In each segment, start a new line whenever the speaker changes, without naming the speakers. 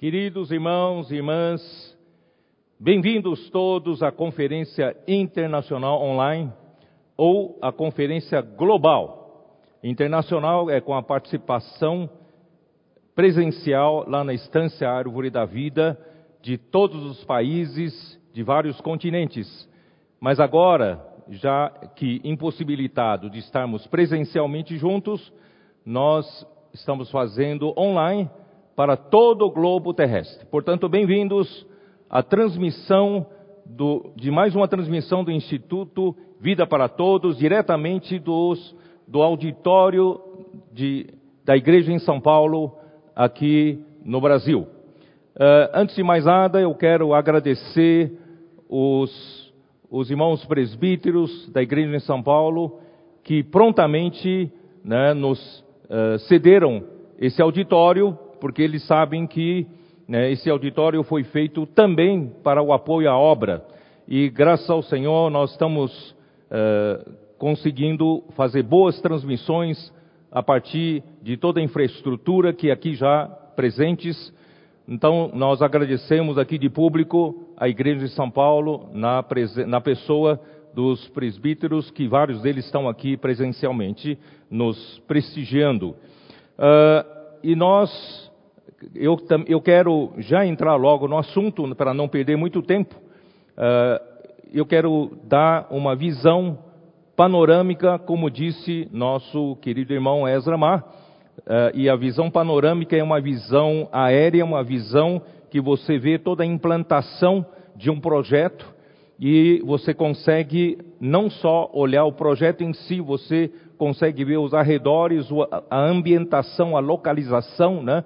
Queridos irmãos e irmãs, bem-vindos todos à Conferência Internacional Online ou à Conferência Global. Internacional é com a participação presencial lá na Estância Árvore da Vida de todos os países de vários continentes. Mas agora, já que impossibilitado de estarmos presencialmente juntos, nós estamos fazendo online para todo o globo terrestre. Portanto, bem-vindos à transmissão do, de mais uma transmissão do Instituto Vida para Todos, diretamente dos, do auditório de, da Igreja em São Paulo, aqui no Brasil. Uh, antes de mais nada, eu quero agradecer os, os irmãos presbíteros da Igreja em São Paulo que prontamente né, nos uh, cederam esse auditório porque eles sabem que né, esse auditório foi feito também para o apoio à obra. E graças ao Senhor nós estamos uh, conseguindo fazer boas transmissões a partir de toda a infraestrutura que aqui já presentes. Então nós agradecemos aqui de público a Igreja de São Paulo na, na pessoa dos presbíteros, que vários deles estão aqui presencialmente nos prestigiando. Uh, e nós eu, eu quero já entrar logo no assunto, para não perder muito tempo. Uh, eu quero dar uma visão panorâmica, como disse nosso querido irmão Ezra Mar. Uh, e a visão panorâmica é uma visão aérea, uma visão que você vê toda a implantação de um projeto e você consegue não só olhar o projeto em si, você consegue ver os arredores, a ambientação, a localização, né?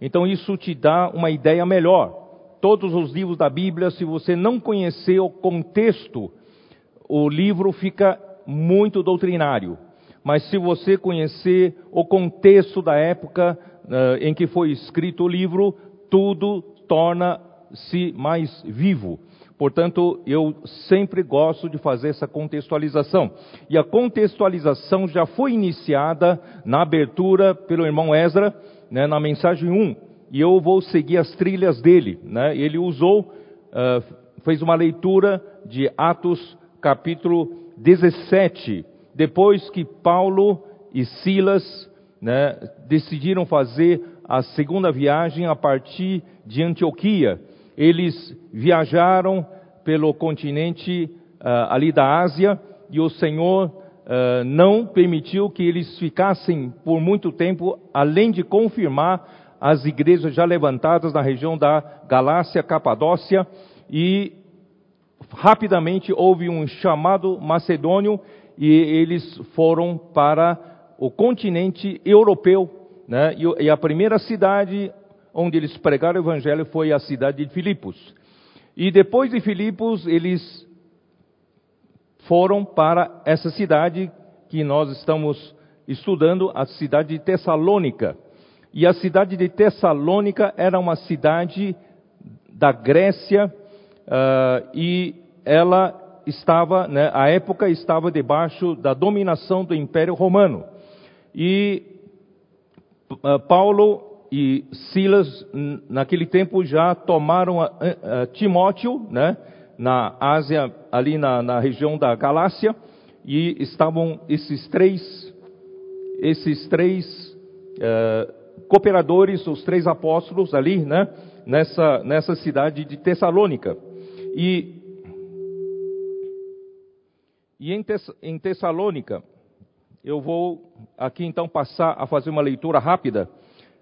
Então isso te dá uma ideia melhor. Todos os livros da Bíblia, se você não conhecer o contexto, o livro fica muito doutrinário. Mas se você conhecer o contexto da época uh, em que foi escrito o livro, tudo torna-se mais vivo. Portanto, eu sempre gosto de fazer essa contextualização. E a contextualização já foi iniciada na abertura pelo irmão Ezra, né, na mensagem 1, e eu vou seguir as trilhas dele. Né? Ele usou, uh, fez uma leitura de Atos capítulo 17, depois que Paulo e Silas né, decidiram fazer a segunda viagem a partir de Antioquia. Eles viajaram pelo continente uh, ali da Ásia e o Senhor não permitiu que eles ficassem por muito tempo, além de confirmar as igrejas já levantadas na região da Galácia, Capadócia, e rapidamente houve um chamado macedônio e eles foram para o continente europeu, né? e a primeira cidade onde eles pregaram o evangelho foi a cidade de Filipos. E depois de Filipos, eles foram para essa cidade que nós estamos estudando, a cidade de Tessalônica. E a cidade de Tessalônica era uma cidade da Grécia uh, e ela estava, né, a época estava debaixo da dominação do Império Romano. E uh, Paulo e Silas, naquele tempo, já tomaram a, a, a Timóteo, né, na Ásia, ali na, na região da Galácia, e estavam esses três, esses três uh, cooperadores, os três apóstolos ali, né, nessa, nessa cidade de Tessalônica. E, e em, Tess, em Tessalônica, eu vou aqui então passar a fazer uma leitura rápida,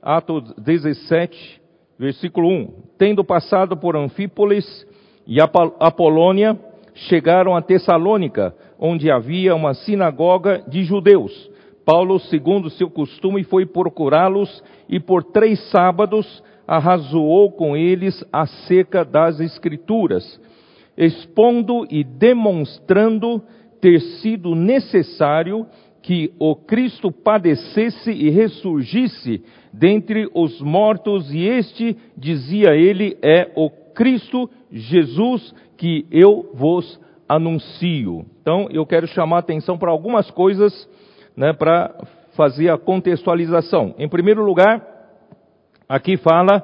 Atos 17, versículo 1. Tendo passado por Anfípolis, e a Polônia chegaram a Tessalônica, onde havia uma sinagoga de judeus. Paulo, segundo seu costume, foi procurá-los e por três sábados arrazoou com eles acerca das Escrituras, expondo e demonstrando ter sido necessário que o Cristo padecesse e ressurgisse dentre os mortos, e este, dizia ele, é o Cristo Jesus que eu vos anuncio. Então, eu quero chamar atenção para algumas coisas, né, para fazer a contextualização. Em primeiro lugar, aqui fala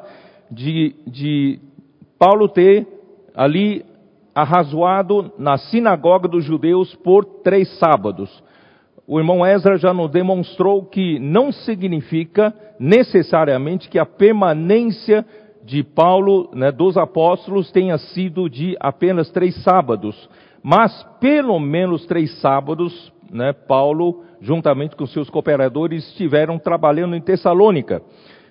de, de Paulo ter ali arrazoado na sinagoga dos judeus por três sábados. O irmão Ezra já nos demonstrou que não significa necessariamente que a permanência de Paulo, né, dos apóstolos, tenha sido de apenas três sábados, mas pelo menos três sábados, né, Paulo, juntamente com seus cooperadores, estiveram trabalhando em Tessalônica.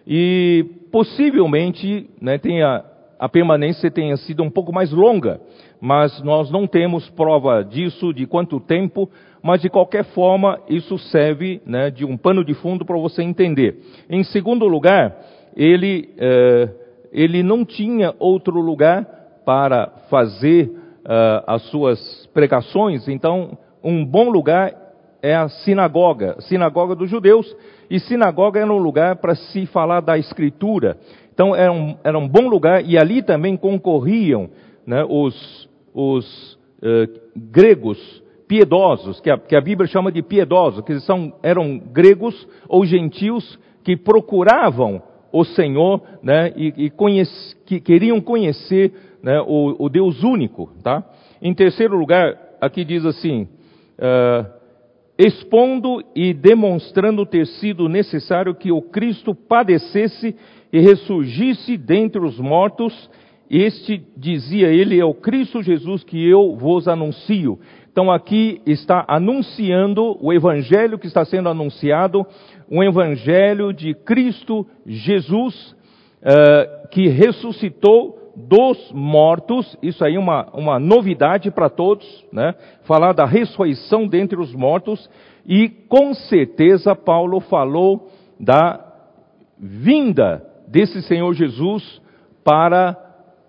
E possivelmente né, tenha, a permanência tenha sido um pouco mais longa, mas nós não temos prova disso, de quanto tempo, mas de qualquer forma isso serve né, de um pano de fundo para você entender. Em segundo lugar, ele, eh, ele não tinha outro lugar para fazer uh, as suas pregações, então um bom lugar é a sinagoga, sinagoga dos judeus, e sinagoga era um lugar para se falar da escritura. Então era um, era um bom lugar, e ali também concorriam né, os, os uh, gregos piedosos, que a, que a, Bíblia chama de piedosos, que são, eram gregos ou gentios que procuravam o Senhor né, e, e conhece, que queriam conhecer né, o, o, Deus único. Tá? Em terceiro lugar, aqui diz assim: uh, expondo e demonstrando ter sido necessário que o Cristo padecesse e ressurgisse dentre os mortos, este, dizia ele, é o Cristo Jesus que eu vos anuncio. Então aqui está anunciando o evangelho que está sendo anunciado, um evangelho de Cristo Jesus, uh, que ressuscitou dos mortos, isso aí é uma, uma novidade para todos, né? Falar da ressurreição dentre os mortos, e com certeza Paulo falou da vinda desse Senhor Jesus para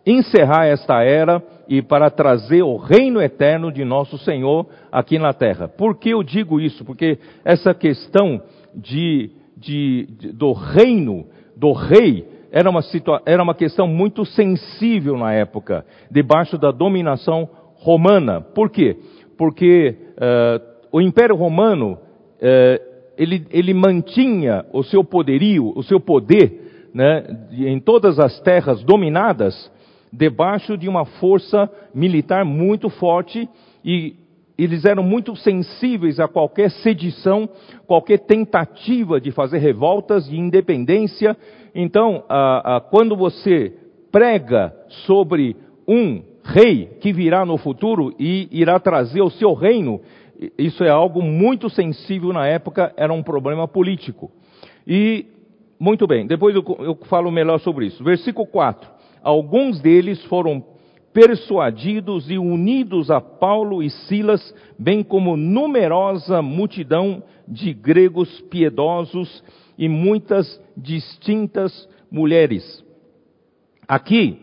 encerrar esta era e para trazer o reino eterno de nosso Senhor aqui na terra. Por que eu digo isso? Porque essa questão de, de, de do reino, do rei, era uma, era uma questão muito sensível na época, debaixo da dominação romana. Por quê? Porque uh, o Império Romano, uh, ele, ele mantinha o seu poderio, o seu poder, né, em todas as terras dominadas, debaixo de uma força militar muito forte e eles eram muito sensíveis a qualquer sedição, qualquer tentativa de fazer revoltas de independência. Então, ah, ah, quando você prega sobre um rei que virá no futuro e irá trazer o seu reino, isso é algo muito sensível na época, era um problema político. E, muito bem, depois eu, eu falo melhor sobre isso. Versículo 4. Alguns deles foram persuadidos e unidos a Paulo e Silas, bem como numerosa multidão de gregos piedosos e muitas distintas mulheres. Aqui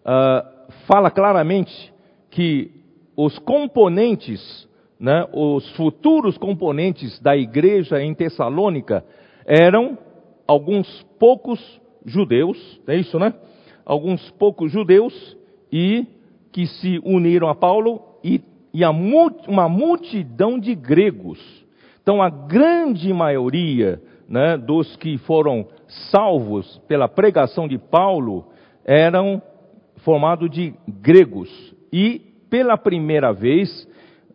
uh, fala claramente que os componentes, né, os futuros componentes da igreja em Tessalônica eram alguns poucos judeus, é isso, né? Alguns poucos judeus e que se uniram a Paulo e, e a, uma multidão de gregos. Então, a grande maioria né, dos que foram salvos pela pregação de Paulo eram formados de gregos. E, pela primeira vez,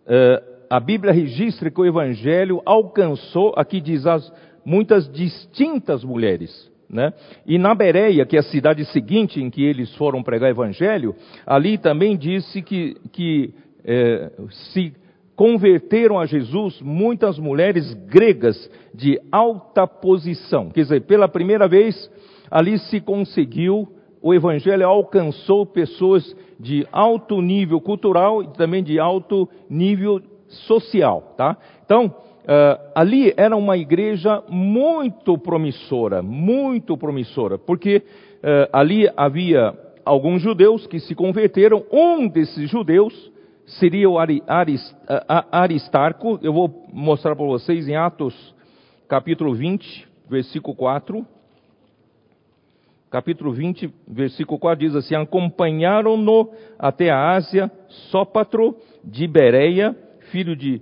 eh, a Bíblia registra que o Evangelho alcançou, aqui diz, as, muitas distintas mulheres. Né? E na Bereia, que é a cidade seguinte em que eles foram pregar evangelho, ali também disse que, que é, se converteram a Jesus muitas mulheres gregas de alta posição. Quer dizer, pela primeira vez, ali se conseguiu, o evangelho alcançou pessoas de alto nível cultural e também de alto nível social. Tá? Então, Uh, ali era uma igreja muito promissora, muito promissora, porque uh, ali havia alguns judeus que se converteram. Um desses judeus seria o Aristarco. Eu vou mostrar para vocês em Atos, capítulo 20, versículo 4. Capítulo 20, versículo 4 diz assim: Acompanharam-no até a Ásia, Sópatro de Bereia, filho de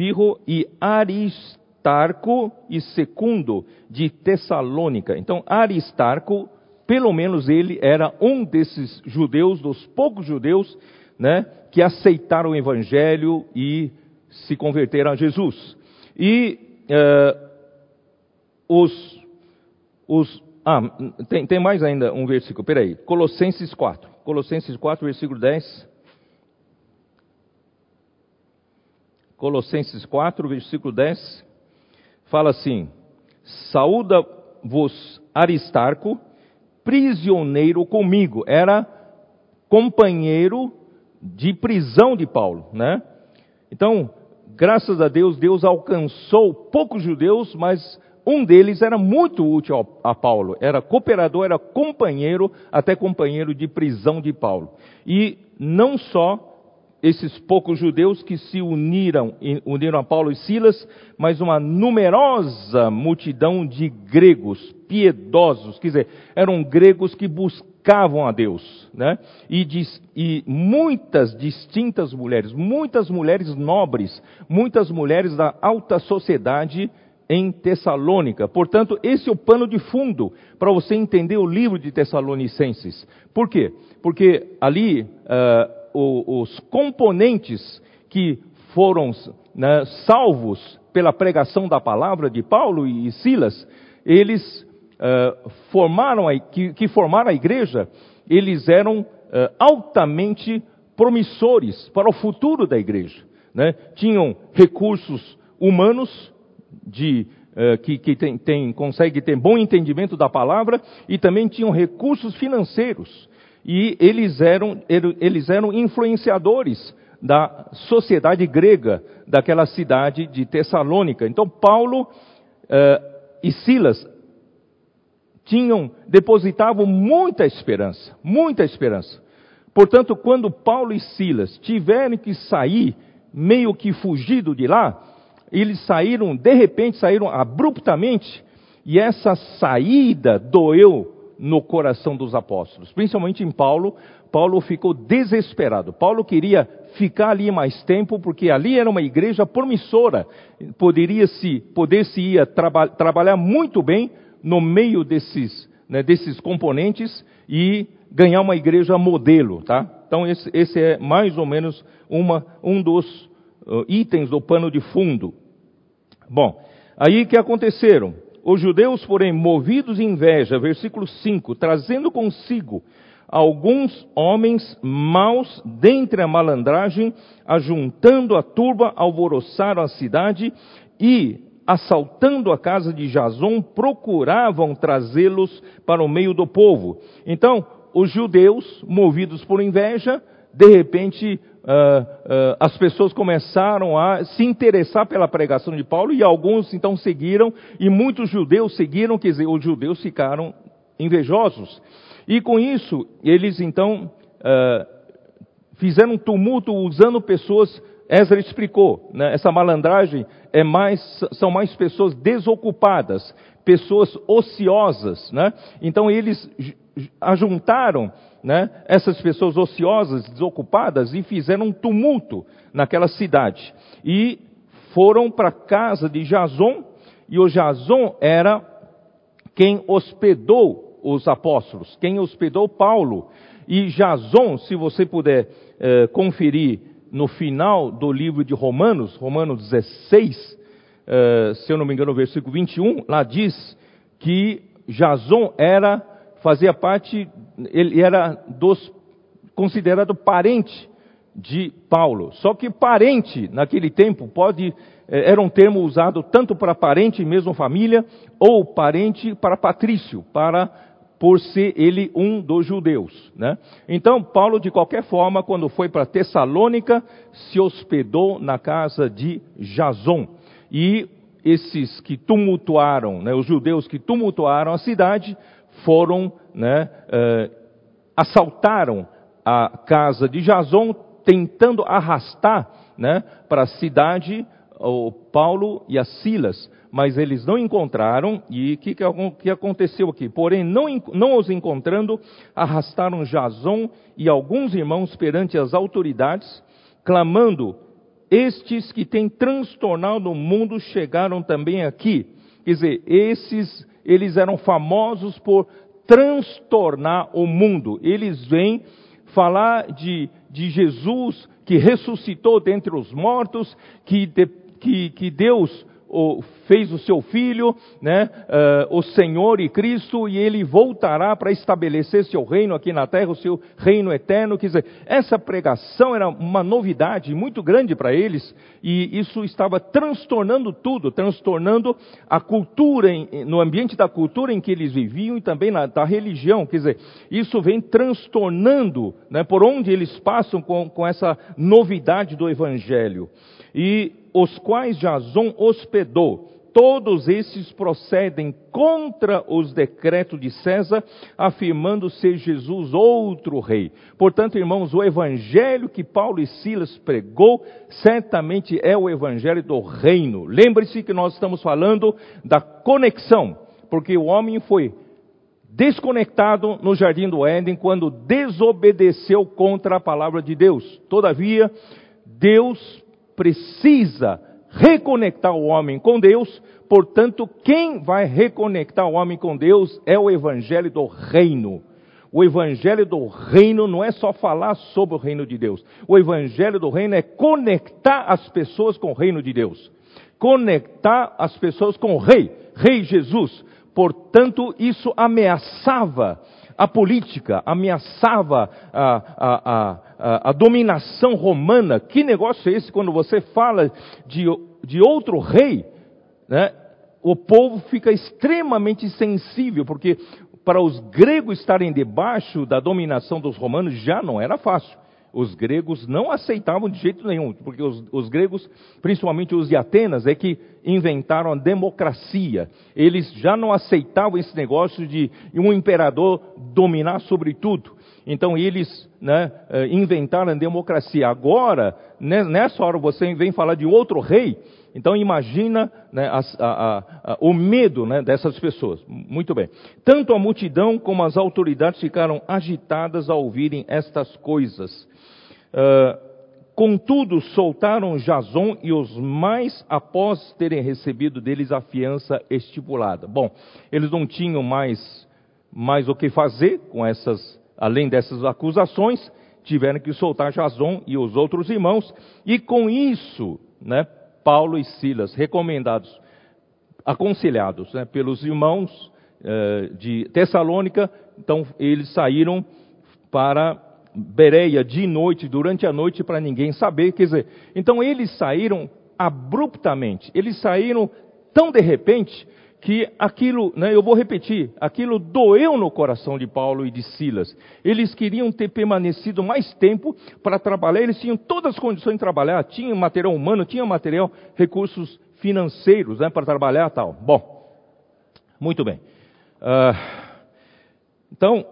Pirro e Aristarco e Secundo de Tessalônica. Então, Aristarco pelo menos ele era um desses judeus, dos poucos judeus, né, que aceitaram o evangelho e se converteram a Jesus. E uh, os, os ah, tem, tem mais ainda um versículo, peraí, Colossenses 4, Colossenses 4, versículo 10. Colossenses 4, versículo 10, fala assim: Saúda-vos Aristarco, prisioneiro comigo. Era companheiro de prisão de Paulo, né? Então, graças a Deus, Deus alcançou poucos judeus, mas um deles era muito útil a Paulo. Era cooperador, era companheiro, até companheiro de prisão de Paulo. E não só esses poucos judeus que se uniram, uniram a Paulo e Silas, mas uma numerosa multidão de gregos piedosos, quer dizer, eram gregos que buscavam a Deus, né? E, e muitas distintas mulheres, muitas mulheres nobres, muitas mulheres da alta sociedade em Tessalônica. Portanto, esse é o pano de fundo para você entender o livro de Tessalonicenses. Por quê? Porque ali uh, os componentes que foram né, salvos pela pregação da palavra de Paulo e Silas, eles uh, formaram a, que, que, formaram a igreja, eles eram uh, altamente promissores para o futuro da igreja. Né? Tinham recursos humanos de uh, que, que tem, tem, consegue ter bom entendimento da palavra e também tinham recursos financeiros e eles eram, eles eram influenciadores da sociedade grega daquela cidade de Tessalônica. Então Paulo uh, e Silas tinham depositavam muita esperança, muita esperança. Portanto, quando Paulo e Silas tiveram que sair meio que fugido de lá, eles saíram de repente, saíram abruptamente, e essa saída doeu no coração dos apóstolos, principalmente em Paulo. Paulo ficou desesperado. Paulo queria ficar ali mais tempo, porque ali era uma igreja promissora. Poderia se, poder se ir traba, trabalhar muito bem no meio desses, né, desses componentes e ganhar uma igreja modelo, tá? Então esse, esse é mais ou menos uma, um dos uh, itens do pano de fundo. Bom, aí que aconteceram? Os judeus, porém, movidos de inveja, versículo 5, trazendo consigo alguns homens maus dentre a malandragem, ajuntando a turba, alvoroçaram a cidade e, assaltando a casa de Jason, procuravam trazê-los para o meio do povo. Então, os judeus, movidos por inveja, de repente uh, uh, as pessoas começaram a se interessar pela pregação de Paulo e alguns então seguiram e muitos judeus seguiram, quer dizer, os judeus ficaram invejosos. E com isso, eles então uh, fizeram um tumulto usando pessoas, Ezra explicou, né, essa malandragem é mais, são mais pessoas desocupadas, pessoas ociosas, né? Então eles ajuntaram né, essas pessoas ociosas, desocupadas, e fizeram um tumulto naquela cidade. E foram para a casa de Jason, e o Jason era quem hospedou os apóstolos, quem hospedou Paulo. E Jason, se você puder eh, conferir no final do livro de Romanos, Romanos 16, eh, se eu não me engano, no versículo 21, lá diz que Jason era fazia parte, ele era dos, considerado parente de Paulo. Só que parente, naquele tempo, pode, eh, era um termo usado tanto para parente, mesmo família, ou parente para patrício, para por ser ele um dos judeus. Né? Então, Paulo, de qualquer forma, quando foi para Tessalônica, se hospedou na casa de Jason. E esses que tumultuaram, né, os judeus que tumultuaram a cidade, foram, né, uh, assaltaram a casa de Jason, tentando arrastar né, para a cidade o Paulo e a Silas, mas eles não encontraram, e o que, que, aconteceu aqui? Porém, não, não os encontrando, arrastaram Jason e alguns irmãos perante as autoridades, clamando: Estes que têm transtornado o mundo chegaram também aqui. Quer dizer, esses eles eram famosos por transtornar o mundo. Eles vêm falar de, de Jesus que ressuscitou dentre os mortos, que, de, que, que Deus o, fez o seu filho, né, uh, o Senhor e Cristo, e ele voltará para estabelecer seu reino aqui na terra, o seu reino eterno. Quer dizer, essa pregação era uma novidade muito grande para eles, e isso estava transtornando tudo, transtornando a cultura, em, no ambiente da cultura em que eles viviam e também na, da religião. Quer dizer, isso vem transtornando né, por onde eles passam com, com essa novidade do Evangelho. E os quais Jason hospedou. Todos esses procedem contra os decretos de César, afirmando ser Jesus outro rei. Portanto, irmãos, o evangelho que Paulo e Silas pregou certamente é o evangelho do reino. Lembre-se que nós estamos falando da conexão, porque o homem foi desconectado no jardim do Éden quando desobedeceu contra a palavra de Deus. Todavia, Deus precisa reconectar o homem com Deus, portanto, quem vai reconectar o homem com Deus é o evangelho do reino. O evangelho do reino não é só falar sobre o reino de Deus. O evangelho do reino é conectar as pessoas com o reino de Deus. Conectar as pessoas com o rei, rei Jesus. Portanto, isso ameaçava a política, ameaçava a, a, a, a, dominação romana. Que negócio é esse quando você fala de, de outro rei? Né? O povo fica extremamente sensível, porque para os gregos estarem debaixo da dominação dos romanos já não era fácil os gregos não aceitavam de jeito nenhum, porque os, os, gregos, principalmente os de Atenas, é que inventaram a democracia. Eles já não aceitavam esse negócio de um imperador dominar sobre tudo. Então eles né, eh, inventaram a democracia. Agora, né, nessa hora você vem falar de outro rei, então imagina né, a, a, a, o medo né, dessas pessoas. Muito bem. Tanto a multidão como as autoridades ficaram agitadas ao ouvirem estas coisas. Uh, contudo, soltaram Jason e os mais após terem recebido deles a fiança estipulada. Bom, eles não tinham mais, mais o que fazer com essas, além dessas acusações, tiveram que soltar Jason e os outros irmãos, e com isso, né, Paulo e Silas, recomendados, aconselhados né, pelos irmãos uh, de Tessalônica, então eles saíram para Bereia de noite, durante a noite, para ninguém saber. Quer dizer, então eles saíram abruptamente, eles saíram tão de repente que aquilo, né, eu vou repetir, aquilo doeu no coração de Paulo e de Silas. Eles queriam ter permanecido mais tempo para trabalhar, eles tinham todas as condições de trabalhar, tinham material humano, tinham material, recursos financeiros né, para trabalhar tal. Bom, muito bem. Uh, então,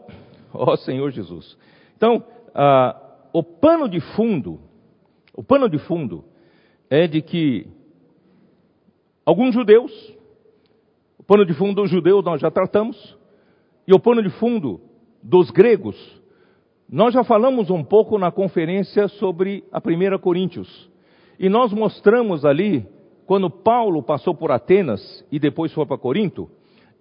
ó Senhor Jesus, então, ah, o pano de fundo, o pano de fundo é de que alguns judeus, o pano de fundo dos judeus nós já tratamos, e o pano de fundo dos gregos, nós já falamos um pouco na conferência sobre a primeira Coríntios. E nós mostramos ali, quando Paulo passou por Atenas e depois foi para Corinto,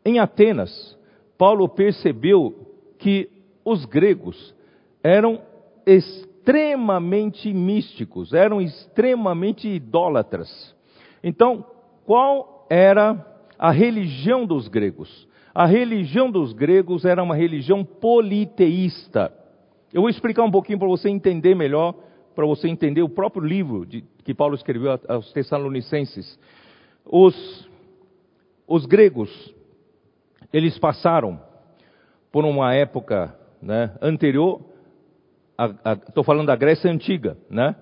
em Atenas, Paulo percebeu que os gregos eram extremamente místicos, eram extremamente idólatras. Então, qual era a religião dos gregos? A religião dos gregos era uma religião politeísta. Eu vou explicar um pouquinho para você entender melhor, para você entender o próprio livro de, que Paulo escreveu aos Tessalonicenses. Os, os gregos, eles passaram por uma época né, anterior estou falando da Grécia Antiga, né?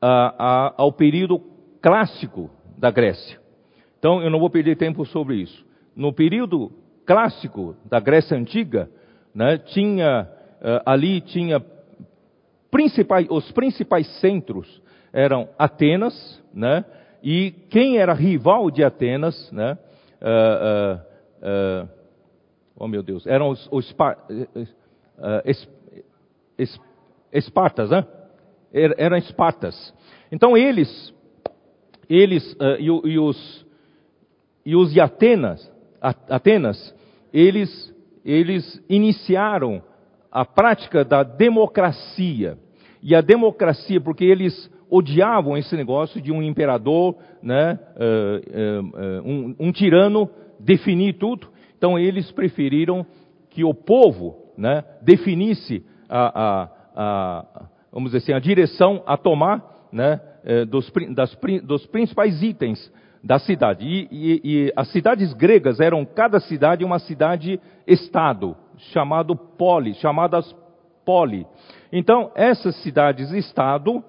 A, a, ao período clássico da Grécia. Então, eu não vou perder tempo sobre isso. No período clássico da Grécia Antiga, né, tinha, uh, ali tinha principais, os principais centros eram Atenas, né, e quem era rival de Atenas, né, uh, uh, oh meu Deus, eram os, os es, es, Espartas, né? Er, eram Espartas. Então eles, eles uh, e, e, os e os de Atenas, Atenas, eles eles iniciaram a prática da democracia. E a democracia, porque eles odiavam esse negócio de um imperador, né, uh, uh, um, um, tirano definir tudo. Então eles preferiram que o povo né, definisse a, a, vamos dizer assim, a direção a tomar né, eh, dos, das, dos principais itens da cidade. E, e, e, as cidades gregas eram cada cidade uma cidade-estado, chamado poli, chamadas poli. Então, essas cidades-estado,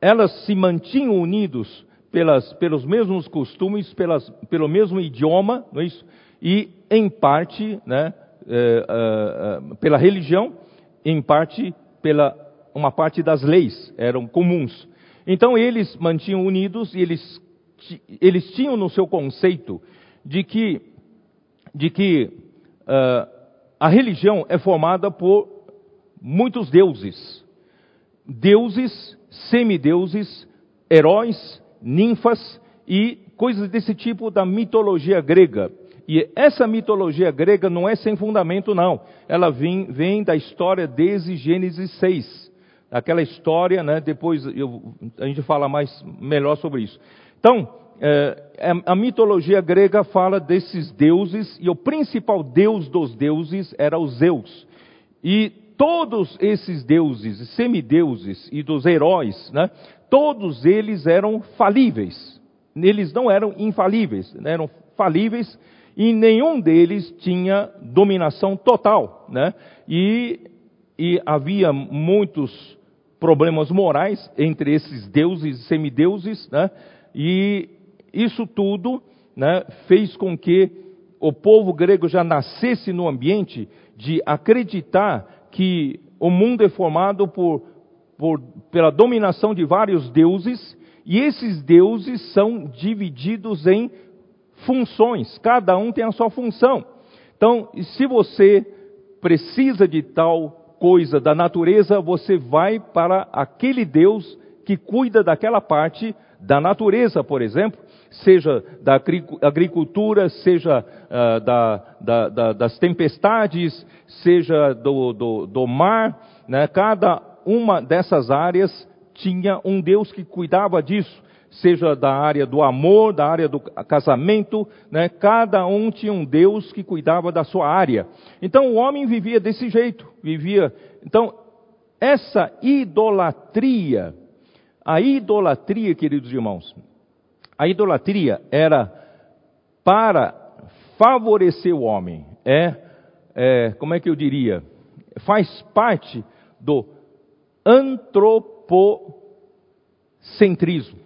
elas se mantinham unidos pelas, pelos mesmos costumes, pelas, pelo mesmo idioma, não é isso? E, em parte, né, é, é, pela religião, em parte pela uma parte das leis, eram comuns. Então eles mantinham unidos e eles eles tinham no seu conceito de que, de que uh, a religião é formada por muitos deuses. Deuses, semideuses, heróis, ninfas e coisas desse tipo da mitologia grega. E essa mitologia grega não é sem fundamento, não. Ela vem, vem da história desde Gênesis 6. Aquela história, né, depois eu, a gente fala mais, melhor sobre isso. Então, é, a mitologia grega fala desses deuses, e o principal deus dos deuses era o Zeus. E todos esses deuses, semideuses e dos heróis, né, todos eles eram falíveis. Eles não eram infalíveis, né, eram falíveis e nenhum deles tinha dominação total. Né? E, e havia muitos problemas morais entre esses deuses e semideuses, né? e isso tudo né, fez com que o povo grego já nascesse no ambiente de acreditar que o mundo é formado por, por, pela dominação de vários deuses, e esses deuses são divididos em funções, cada um tem a sua função. Então, se você precisa de tal coisa da natureza, você vai para aquele Deus que cuida daquela parte da natureza, por exemplo, seja da agricultura, seja uh, da, da, da, das tempestades, seja do, do, do mar, né? cada uma dessas áreas tinha um Deus que cuidava disso seja da área do amor, da área do casamento, né? cada um tinha um Deus que cuidava da sua área. Então o homem vivia desse jeito, vivia. Então, essa idolatria, a idolatria, queridos irmãos, a idolatria era para favorecer o homem, é, é como é que eu diria? Faz parte do antropocentrismo.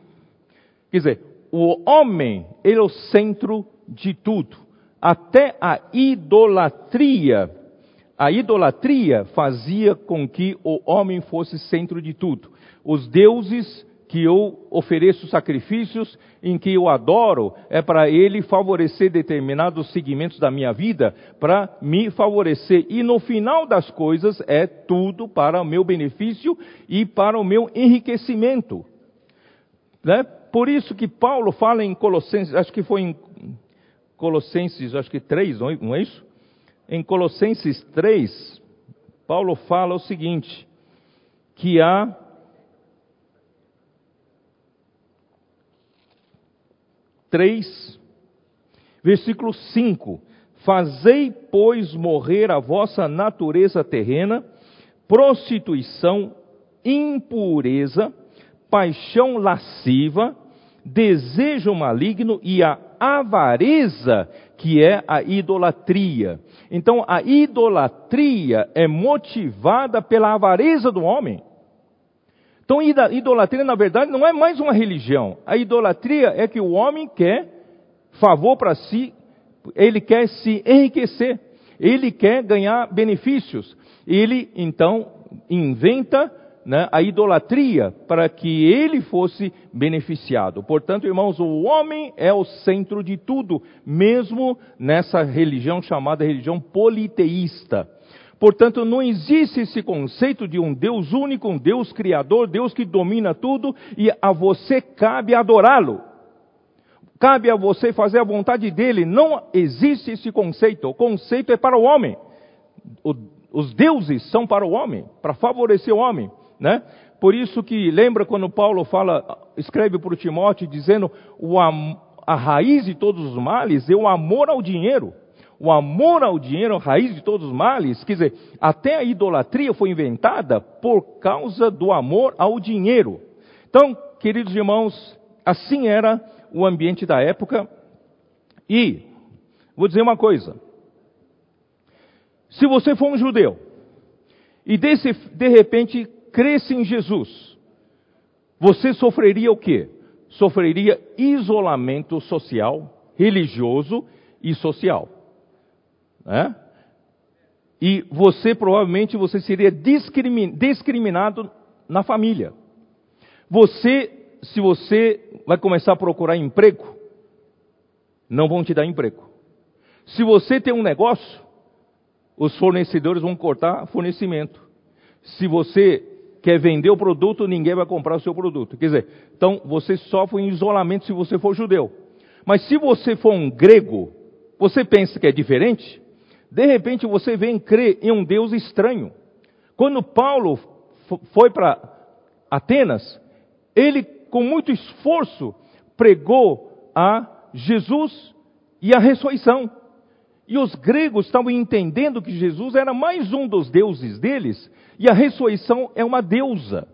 Quer dizer, o homem, ele é o centro de tudo. Até a idolatria, a idolatria fazia com que o homem fosse centro de tudo. Os deuses que eu ofereço sacrifícios, em que eu adoro, é para ele favorecer determinados segmentos da minha vida, para me favorecer. E no final das coisas é tudo para o meu benefício e para o meu enriquecimento. Né? Por isso que Paulo fala em Colossenses, acho que foi em Colossenses, acho que 3, é, não é isso? Em Colossenses 3, Paulo fala o seguinte, que há três, versículo 5, Fazei, pois, morrer a vossa natureza terrena, prostituição, impureza, paixão lasciva, desejo maligno e a avareza, que é a idolatria. Então, a idolatria é motivada pela avareza do homem. Então, idolatria, na verdade, não é mais uma religião. A idolatria é que o homem quer favor para si, ele quer se enriquecer, ele quer ganhar benefícios. Ele, então, inventa né, a idolatria para que ele fosse beneficiado. Portanto, irmãos, o homem é o centro de tudo, mesmo nessa religião chamada religião politeísta. Portanto, não existe esse conceito de um Deus único, um Deus criador, Deus que domina tudo e a você cabe adorá-lo. Cabe a você fazer a vontade dele. Não existe esse conceito. O conceito é para o homem. o, os deuses são para o homem, para favorecer o homem, né? Por isso que lembra quando Paulo fala, escreve para Timóteo dizendo o, a raiz de todos os males é o amor ao dinheiro. O amor ao dinheiro é a raiz de todos os males. Quer dizer, até a idolatria foi inventada por causa do amor ao dinheiro. Então, queridos irmãos, assim era o ambiente da época. E, vou dizer uma coisa. Se você for um judeu e desse, de repente cresce em Jesus, você sofreria o quê? Sofreria isolamento social, religioso e social. Né? E você provavelmente você seria discriminado na família. Você, se você vai começar a procurar emprego, não vão te dar emprego. Se você tem um negócio, os fornecedores vão cortar fornecimento. Se você quer vender o produto, ninguém vai comprar o seu produto. Quer dizer, então você sofre em isolamento se você for judeu. Mas se você for um grego, você pensa que é diferente? De repente você vem crer em um Deus estranho. Quando Paulo foi para Atenas, ele com muito esforço pregou a Jesus e a ressurreição. E os gregos estavam entendendo que Jesus era mais um dos deuses deles, e a ressurreição é uma deusa.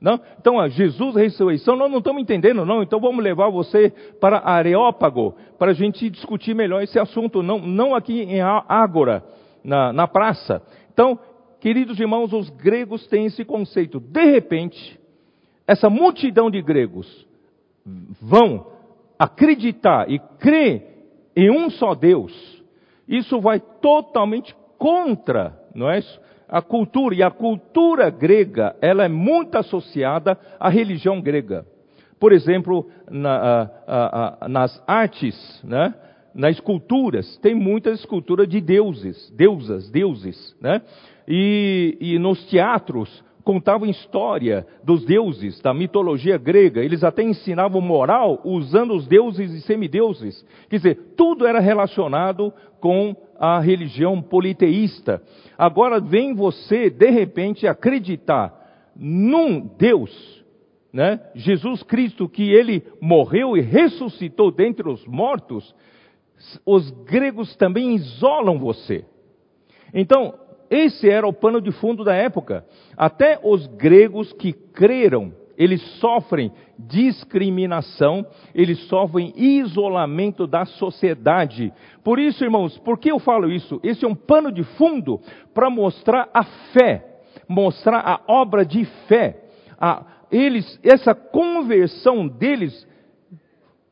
Não? Então, a Jesus, a ressurreição, nós não estamos entendendo, não. Então, vamos levar você para Areópago, para a gente discutir melhor esse assunto, não, não aqui em Ágora, na, na praça. Então, queridos irmãos, os gregos têm esse conceito. De repente, essa multidão de gregos vão acreditar e crer em um só Deus isso vai totalmente contra, não é isso? A cultura, e a cultura grega, ela é muito associada à religião grega. Por exemplo, na, a, a, nas artes, né? nas esculturas, tem muitas esculturas de deuses, deusas, deuses, né? E, e nos teatros, contavam história dos deuses, da mitologia grega. Eles até ensinavam moral usando os deuses e semideuses. Quer dizer, tudo era relacionado com a religião politeísta. Agora vem você, de repente, acreditar num Deus, né? Jesus Cristo, que ele morreu e ressuscitou dentre os mortos. Os gregos também isolam você. Então, esse era o pano de fundo da época. Até os gregos que creram, eles sofrem discriminação, eles sofrem isolamento da sociedade. Por isso, irmãos, por que eu falo isso? Esse é um pano de fundo para mostrar a fé, mostrar a obra de fé. A, eles, essa conversão deles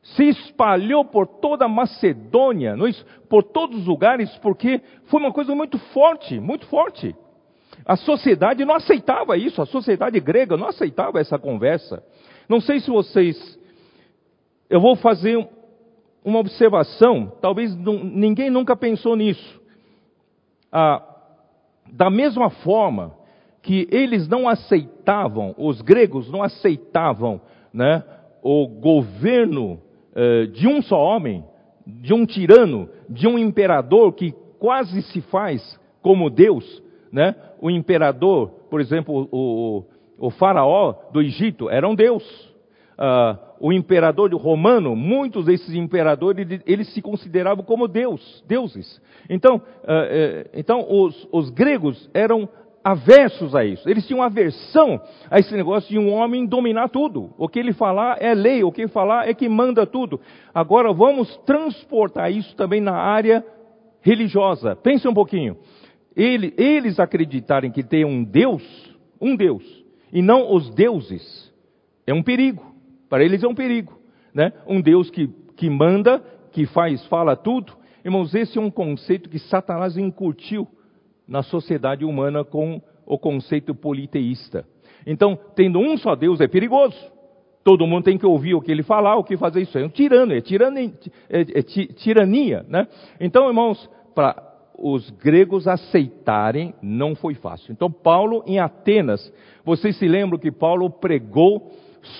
se espalhou por toda a Macedônia, é por todos os lugares, porque foi uma coisa muito forte, muito forte. A sociedade não aceitava isso, a sociedade grega não aceitava essa conversa. Não sei se vocês. Eu vou fazer uma observação, talvez ninguém nunca pensou nisso. Ah, da mesma forma que eles não aceitavam, os gregos não aceitavam né, o governo eh, de um só homem, de um tirano, de um imperador que quase se faz como Deus, né? O imperador, por exemplo, o, o, faraó do Egito era um Deus. Uh, o imperador romano, muitos desses imperadores, eles se consideravam como Deus, deuses. Então, uh, então os, os gregos eram aversos a isso. Eles tinham aversão a esse negócio de um homem dominar tudo. O que ele falar é lei, o que ele falar é que manda tudo. Agora vamos transportar isso também na área religiosa. Pense um pouquinho. Ele, eles acreditarem que tem um Deus, um Deus, e não os deuses, é um perigo. Para eles é um perigo. Né? Um Deus que, que manda, que faz, fala tudo. Irmãos, esse é um conceito que Satanás incutiu na sociedade humana com o conceito politeísta. Então, tendo um só Deus é perigoso. Todo mundo tem que ouvir o que ele falar, o que fazer. Isso é um tirano, é tirania, é, é tirania né? Então, irmãos, para os gregos aceitarem não foi fácil. Então, Paulo em Atenas, vocês se lembram que Paulo pregou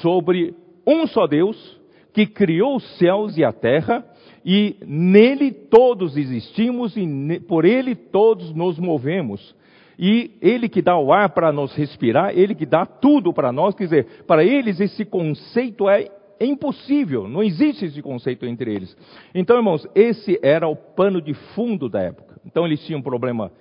sobre um só Deus que criou os céus e a terra e nele todos existimos e por ele todos nos movemos. E ele que dá o ar para nos respirar, ele que dá tudo para nós, quer dizer, para eles esse conceito é impossível, não existe esse conceito entre eles. Então, irmãos, esse era o pano de fundo da época. Então, eles tinham um problema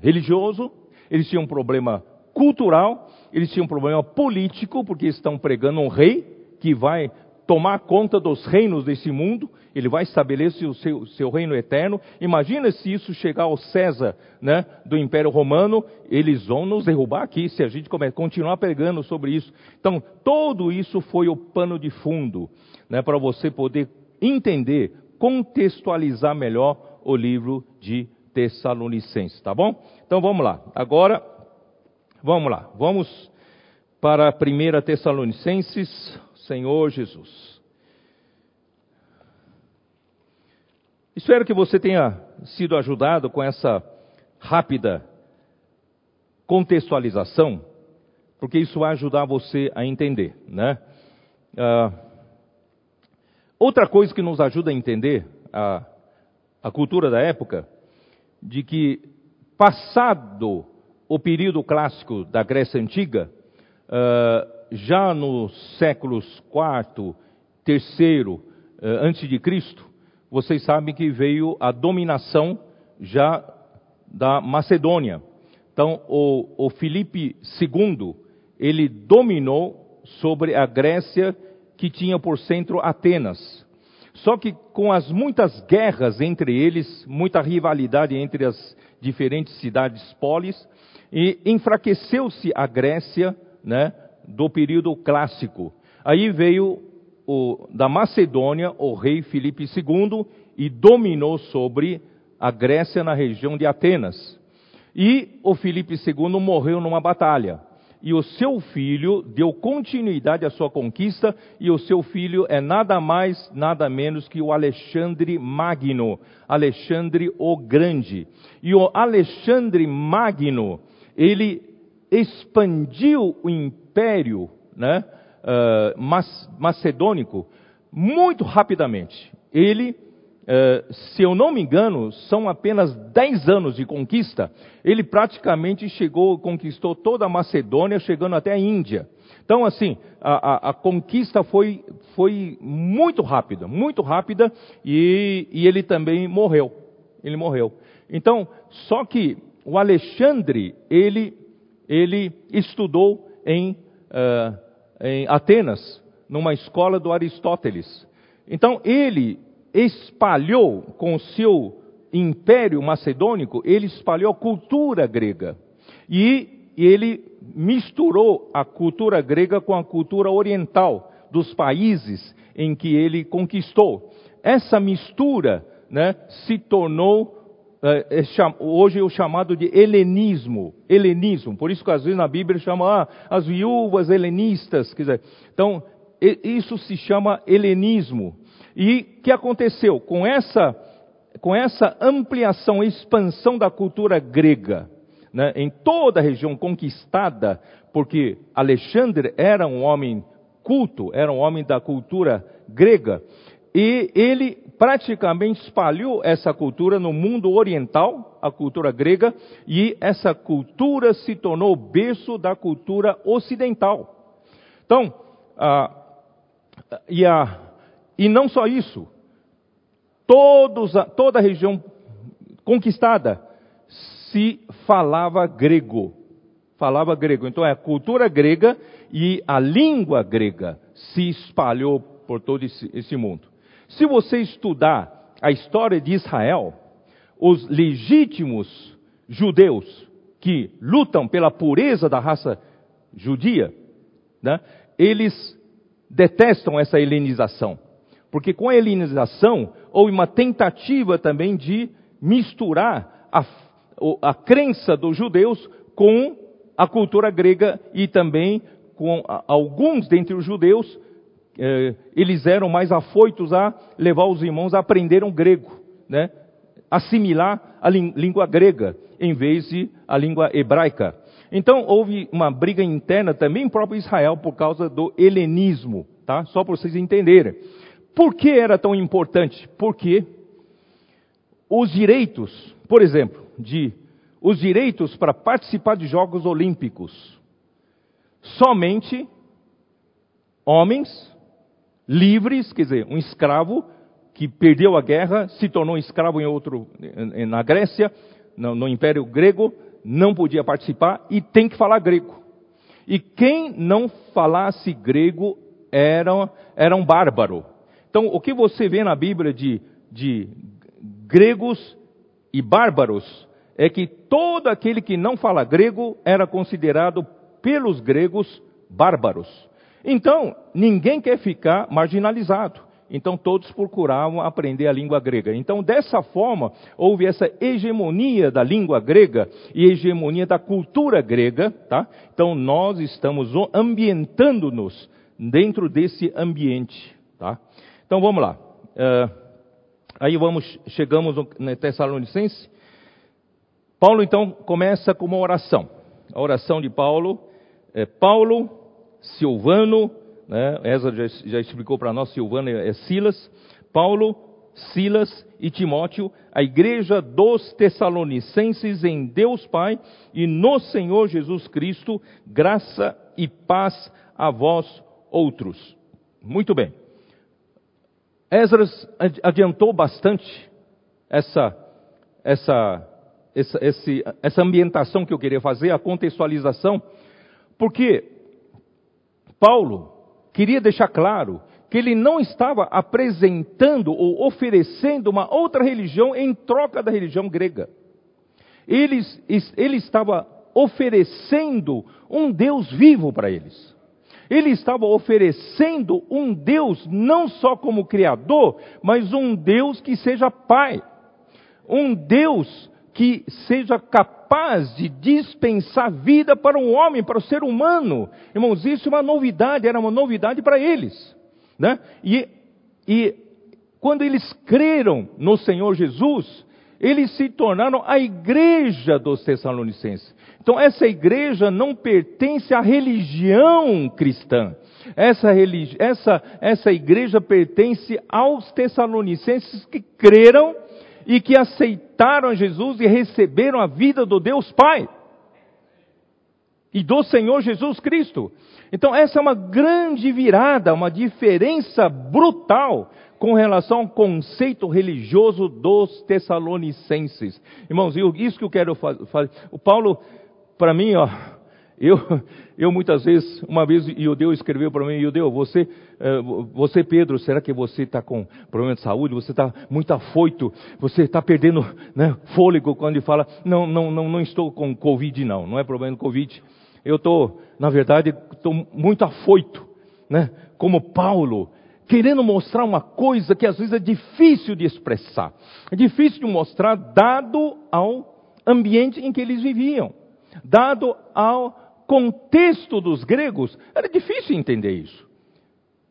religioso, eles tinham um problema cultural, eles tinham um problema político, porque estão pregando um rei que vai tomar conta dos reinos desse mundo, ele vai estabelecer o seu, seu, reino eterno. Imagina se isso chegar ao César né, do Império Romano, eles vão nos derrubar aqui se a gente continuar pregando sobre isso. Então, tudo isso foi o pano de fundo né, para você poder entender, contextualizar melhor o livro de Tessalonicenses, tá bom? Então vamos lá. Agora, vamos lá. Vamos para a primeira Tessalonicenses Senhor Jesus. Espero que você tenha sido ajudado com essa rápida contextualização, porque isso vai ajudar você a entender, né? Ah, outra coisa que nos ajuda a entender a, a cultura da época, de que passado o período clássico da Grécia Antiga, uh, já nos séculos IV, III antes de Cristo, vocês sabem que veio a dominação já da Macedônia. Então, o, o Filipe II, ele dominou sobre a Grécia que tinha por centro Atenas. Só que com as muitas guerras entre eles, muita rivalidade entre as diferentes cidades polis, e enfraqueceu-se a Grécia, né, do período clássico. Aí veio o, da Macedônia o rei Filipe II e dominou sobre a Grécia na região de Atenas. E o Filipe II morreu numa batalha. E o seu filho deu continuidade à sua conquista, e o seu filho é nada mais, nada menos que o Alexandre Magno, Alexandre o Grande. E o Alexandre Magno, ele expandiu o império né, uh, macedônico muito rapidamente. Ele, uh, se eu não me engano, são apenas 10 anos de conquista. Ele praticamente chegou, conquistou toda a Macedônia, chegando até a Índia. Então, assim, a, a, a conquista foi, foi muito rápida, muito rápida, e, e ele também morreu. Ele morreu. Então, só que o Alexandre, ele, ele estudou em, uh, em Atenas, numa escola do Aristóteles. Então ele espalhou com o seu império macedônico, ele espalhou a cultura grega. E ele misturou a cultura grega com a cultura oriental dos países em que ele conquistou. Essa mistura né, se tornou é, é, hoje é o chamado de helenismo, helenismo. Por isso que às vezes na Bíblia chama ah, as viúvas helenistas, quer dizer, então isso se chama helenismo. E o que aconteceu com essa com essa ampliação, expansão da cultura grega, né, em toda a região conquistada, porque Alexandre era um homem culto, era um homem da cultura grega, e ele praticamente espalhou essa cultura no mundo oriental, a cultura grega, e essa cultura se tornou berço da cultura ocidental. Então, ah, e, a, e não só isso, todos, toda a região conquistada se falava grego. Falava grego. Então é a cultura grega e a língua grega se espalhou por todo esse, esse mundo. Se você estudar a história de Israel, os legítimos judeus que lutam pela pureza da raça judia, né, eles detestam essa helenização. Porque com a helenização houve uma tentativa também de misturar a, a crença dos judeus com a cultura grega e também com alguns dentre os judeus eh, eles eram mais afoitos a levar os irmãos a aprender um grego, né? assimilar a língua grega, em vez de a língua hebraica. Então houve uma briga interna também em próprio Israel por causa do helenismo, tá? Só para vocês entenderem. Por que era tão importante? Porque os direitos, por exemplo, de os direitos para participar de Jogos Olímpicos, somente homens livres, quer dizer, um escravo que perdeu a guerra, se tornou escravo em outro, na Grécia, no, no Império Grego, não podia participar e tem que falar grego. E quem não falasse grego era, era um bárbaro. Então, o que você vê na Bíblia de, de gregos e bárbaros é que todo aquele que não fala grego era considerado pelos gregos bárbaros. Então, ninguém quer ficar marginalizado. Então, todos procuravam aprender a língua grega. Então, dessa forma, houve essa hegemonia da língua grega e hegemonia da cultura grega, tá? Então, nós estamos ambientando-nos dentro desse ambiente, tá? Então, vamos lá. Uh, aí vamos, chegamos no Tessalonicense. Paulo, então, começa com uma oração. A oração de Paulo é Paulo, Silvano, né? Ezra já, já explicou para nós, Silvano é, é Silas, Paulo, Silas e Timóteo, a igreja dos Tessalonicenses em Deus Pai e no Senhor Jesus Cristo, graça e paz a vós outros. Muito bem. Esdras adiantou bastante essa, essa, essa, essa ambientação que eu queria fazer, a contextualização, porque Paulo queria deixar claro que ele não estava apresentando ou oferecendo uma outra religião em troca da religião grega. Ele, ele estava oferecendo um Deus vivo para eles. Ele estava oferecendo um Deus não só como Criador, mas um Deus que seja Pai. Um Deus que seja capaz de dispensar vida para um homem, para o ser humano. Irmãos, isso é uma novidade, era uma novidade para eles. Né? E, e quando eles creram no Senhor Jesus, eles se tornaram a igreja dos Tessalonicenses. Então, essa igreja não pertence à religião cristã. Essa, religi essa, essa igreja pertence aos Tessalonicenses que creram e que aceitaram Jesus e receberam a vida do Deus Pai e do Senhor Jesus Cristo. Então, essa é uma grande virada, uma diferença brutal com relação ao conceito religioso dos tessalonicenses. Irmãos, isso que eu quero fazer. O Paulo, para mim, ó, eu, eu muitas vezes, uma vez Deus escreveu para mim, Deus, você, eh, você Pedro, será que você está com problema de saúde? Você está muito afoito? Você está perdendo né, fôlego quando ele fala, não, não, não, não estou com Covid não, não é problema de Covid. Eu estou, na verdade, estou muito afoito, né? Como Paulo, querendo mostrar uma coisa que às vezes é difícil de expressar. É difícil de mostrar dado ao ambiente em que eles viviam. Dado ao contexto dos gregos, era difícil entender isso.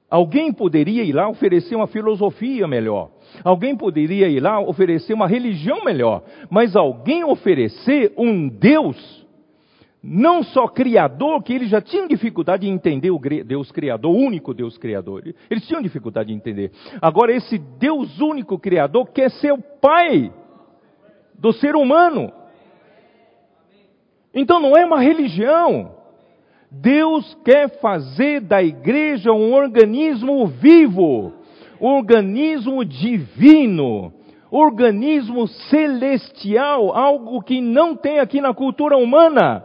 Alguém poderia ir lá oferecer uma filosofia melhor. Alguém poderia ir lá oferecer uma religião melhor. Mas alguém oferecer um Deus, não só criador, que eles já tinham dificuldade de entender o Deus criador, o único Deus criador. Eles tinham dificuldade de entender. Agora, esse Deus único criador quer ser o pai do ser humano. Então não é uma religião. Deus quer fazer da igreja um organismo vivo, um organismo divino, organismo celestial, algo que não tem aqui na cultura humana.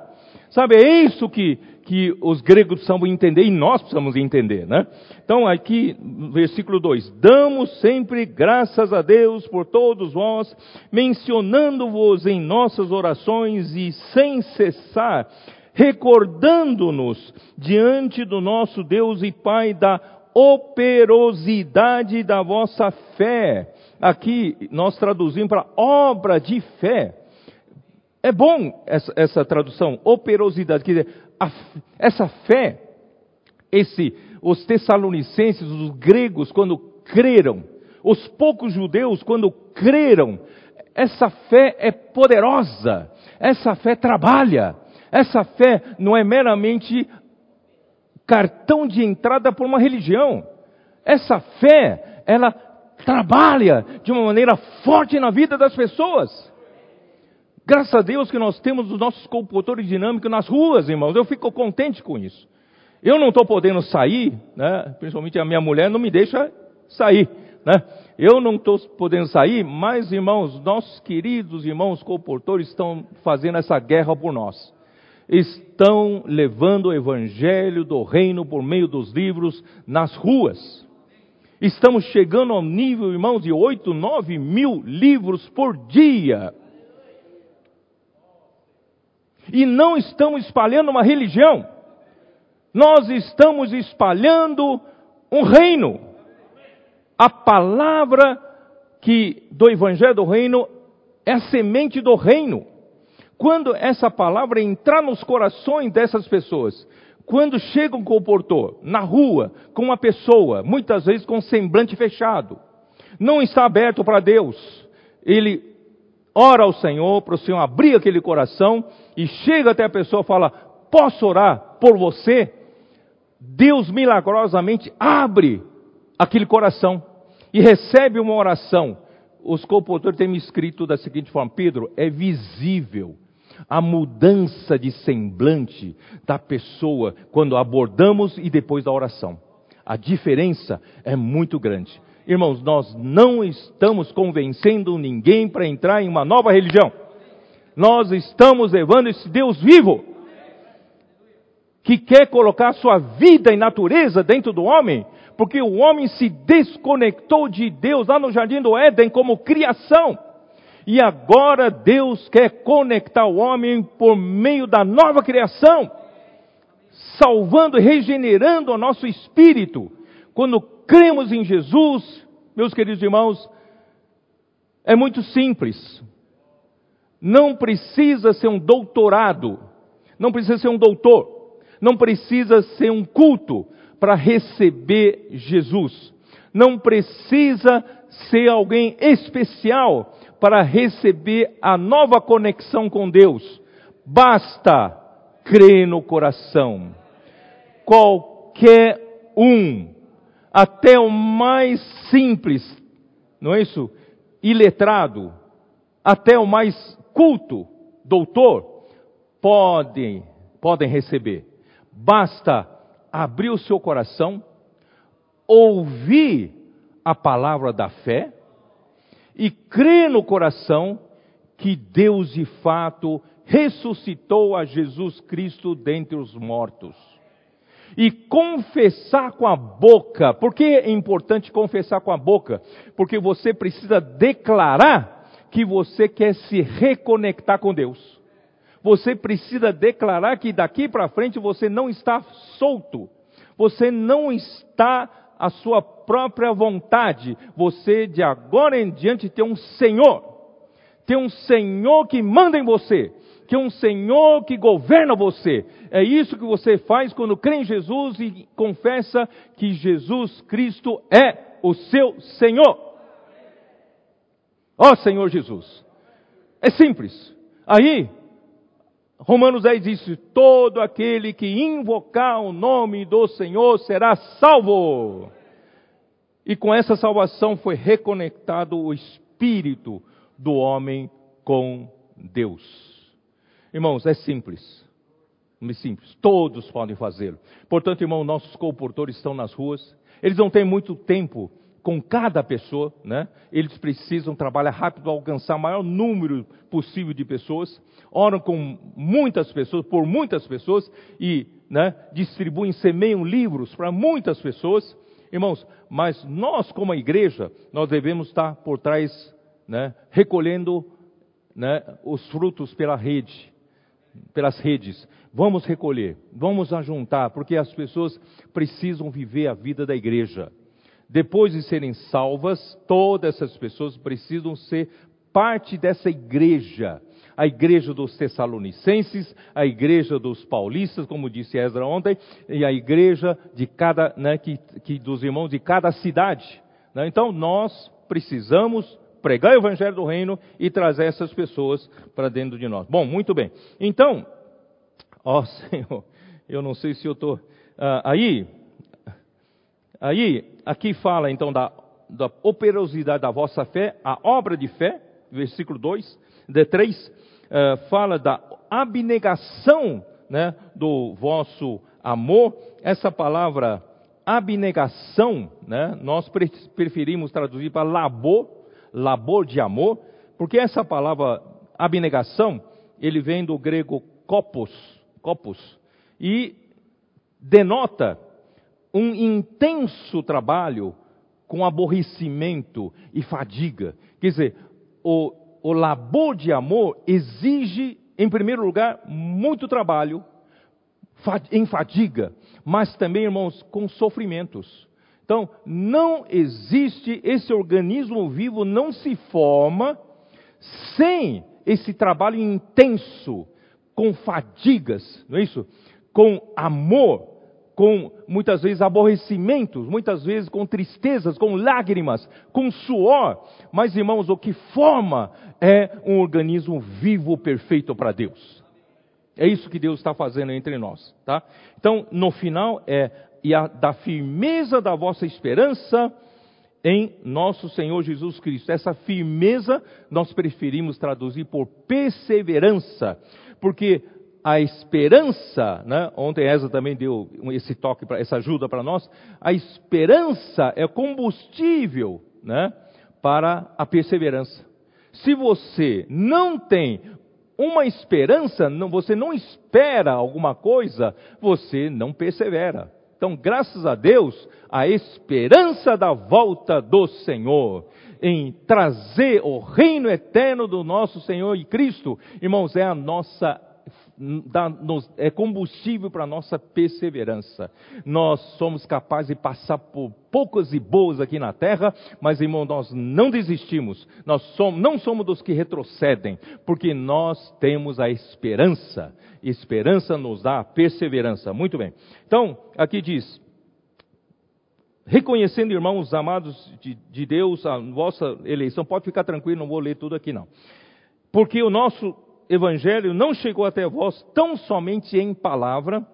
Sabe, é isso que, que os gregos precisam entender e nós precisamos entender, né? Então, aqui, versículo 2: Damos sempre graças a Deus por todos vós, mencionando-vos em nossas orações e sem cessar, recordando-nos diante do nosso Deus e Pai da operosidade da vossa fé. Aqui nós traduzimos para obra de fé. É bom essa, essa tradução, operosidade, quer dizer, a, essa fé, esse, os tessalonicenses, os gregos, quando creram, os poucos judeus, quando creram, essa fé é poderosa, essa fé trabalha, essa fé não é meramente cartão de entrada para uma religião. Essa fé ela trabalha de uma maneira forte na vida das pessoas. Graças a Deus que nós temos os nossos computadores dinâmicos nas ruas, irmãos. Eu fico contente com isso. Eu não estou podendo sair, né? principalmente a minha mulher não me deixa sair. Né? Eu não estou podendo sair, mas, irmãos, nossos queridos irmãos comportores estão fazendo essa guerra por nós. Estão levando o evangelho do reino por meio dos livros nas ruas. Estamos chegando ao nível, irmãos, de 8, 9 mil livros por dia. E não estamos espalhando uma religião, nós estamos espalhando um reino. A palavra que do Evangelho do Reino é a semente do reino. Quando essa palavra entrar nos corações dessas pessoas, quando chega um comportor na rua com uma pessoa, muitas vezes com semblante fechado, não está aberto para Deus, ele ora ao Senhor, para o Senhor abrir aquele coração e chega até a pessoa e fala: Posso orar por você? Deus milagrosamente abre aquele coração e recebe uma oração. Os compositores têm me escrito da seguinte forma: Pedro, é visível a mudança de semblante da pessoa quando abordamos e depois da oração. A diferença é muito grande. Irmãos, nós não estamos convencendo ninguém para entrar em uma nova religião. Nós estamos levando esse Deus vivo, que quer colocar sua vida e natureza dentro do homem, porque o homem se desconectou de Deus lá no jardim do Éden como criação. E agora Deus quer conectar o homem por meio da nova criação, salvando regenerando o nosso espírito. Quando cremos em Jesus, meus queridos irmãos, é muito simples. Não precisa ser um doutorado, não precisa ser um doutor, não precisa ser um culto para receber Jesus. Não precisa ser alguém especial para receber a nova conexão com Deus. Basta crer no coração. Qualquer um, até o mais simples, não é isso? Iletrado, até o mais culto, doutor, podem, podem receber. Basta abrir o seu coração, ouvir a palavra da fé, e crê no coração que Deus de fato ressuscitou a Jesus Cristo dentre os mortos. E confessar com a boca, por que é importante confessar com a boca? Porque você precisa declarar que você quer se reconectar com Deus. Você precisa declarar que daqui para frente você não está solto. Você não está a sua própria vontade. Você de agora em diante tem um Senhor. Tem um Senhor que manda em você. Que um Senhor que governa você. É isso que você faz quando crê em Jesus e confessa que Jesus Cristo é o seu Senhor. Ó oh, Senhor Jesus. É simples. Aí, Romanos 10 diz: Todo aquele que invocar o nome do Senhor será salvo. E com essa salvação foi reconectado o espírito do homem com Deus. Irmãos, é simples. Simples. Todos podem fazê-lo. Portanto, irmão, nossos comportores estão nas ruas. Eles não têm muito tempo com cada pessoa, né? Eles precisam trabalhar rápido, alcançar o maior número possível de pessoas. Oram com muitas pessoas, por muitas pessoas e, né, distribuem, semeiam livros para muitas pessoas. Irmãos, mas nós como igreja, nós devemos estar por trás, né, recolhendo, né, os frutos pela rede, pelas redes. Vamos recolher, vamos ajuntar, porque as pessoas precisam viver a vida da igreja. Depois de serem salvas, todas essas pessoas precisam ser parte dessa igreja. A igreja dos Tessalonicenses, a igreja dos paulistas, como disse Ezra ontem, e a igreja de cada, né, que, que dos irmãos de cada cidade. Né? Então nós precisamos pregar o evangelho do reino e trazer essas pessoas para dentro de nós. Bom, muito bem. Então, ó Senhor, eu não sei se eu estou. Uh, aí, Aí, aqui fala então da, da operosidade da vossa fé, a obra de fé, versículo 2, de 3, uh, fala da abnegação né, do vosso amor. Essa palavra abnegação, né, nós preferimos traduzir para labor, labor de amor, porque essa palavra abnegação, ele vem do grego kopos, kopos e denota um intenso trabalho com aborrecimento e fadiga. Quer dizer, o, o labor de amor exige, em primeiro lugar, muito trabalho, em fadiga, mas também, irmãos, com sofrimentos. Então, não existe, esse organismo vivo não se forma sem esse trabalho intenso, com fadigas, não é isso? Com amor, com muitas vezes aborrecimentos, muitas vezes com tristezas, com lágrimas, com suor. Mas, irmãos, o que forma é um organismo vivo, perfeito para Deus. É isso que Deus está fazendo entre nós, tá? Então, no final é e a, da firmeza da vossa esperança em nosso Senhor Jesus Cristo. Essa firmeza nós preferimos traduzir por perseverança, porque a esperança, né? ontem Ezra também deu esse toque, pra, essa ajuda para nós, a esperança é combustível né? para a perseverança. Se você não tem uma esperança, não, você não espera alguma coisa, você não persevera. Então, graças a Deus, a esperança da volta do Senhor, em trazer o reino eterno do nosso Senhor e Cristo, irmãos, é a nossa dá, nos, é combustível para a nossa perseverança. Nós somos capazes de passar por poucas e boas aqui na terra, mas irmão, nós não desistimos. Nós somos, não somos dos que retrocedem, porque nós temos a esperança. Esperança nos dá a perseverança. Muito bem. Então, aqui diz: reconhecendo, irmãos amados de, de, Deus, a vossa eleição, pode ficar tranquilo, não vou ler tudo aqui não. Porque o nosso evangelho não chegou até vós tão somente em palavra,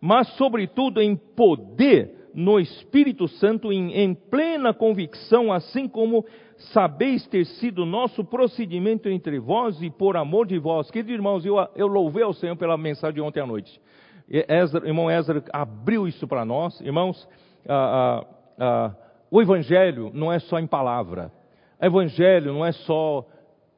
mas sobretudo em poder no Espírito Santo, em, em plena convicção, assim como sabeis ter sido nosso procedimento entre vós e por amor de vós. Queridos irmãos, eu, eu louvei ao Senhor pela mensagem de ontem à noite. Ezra, irmão Ezra abriu isso para nós. Irmãos, ah, ah, ah, o Evangelho não é só em palavra. O Evangelho não é só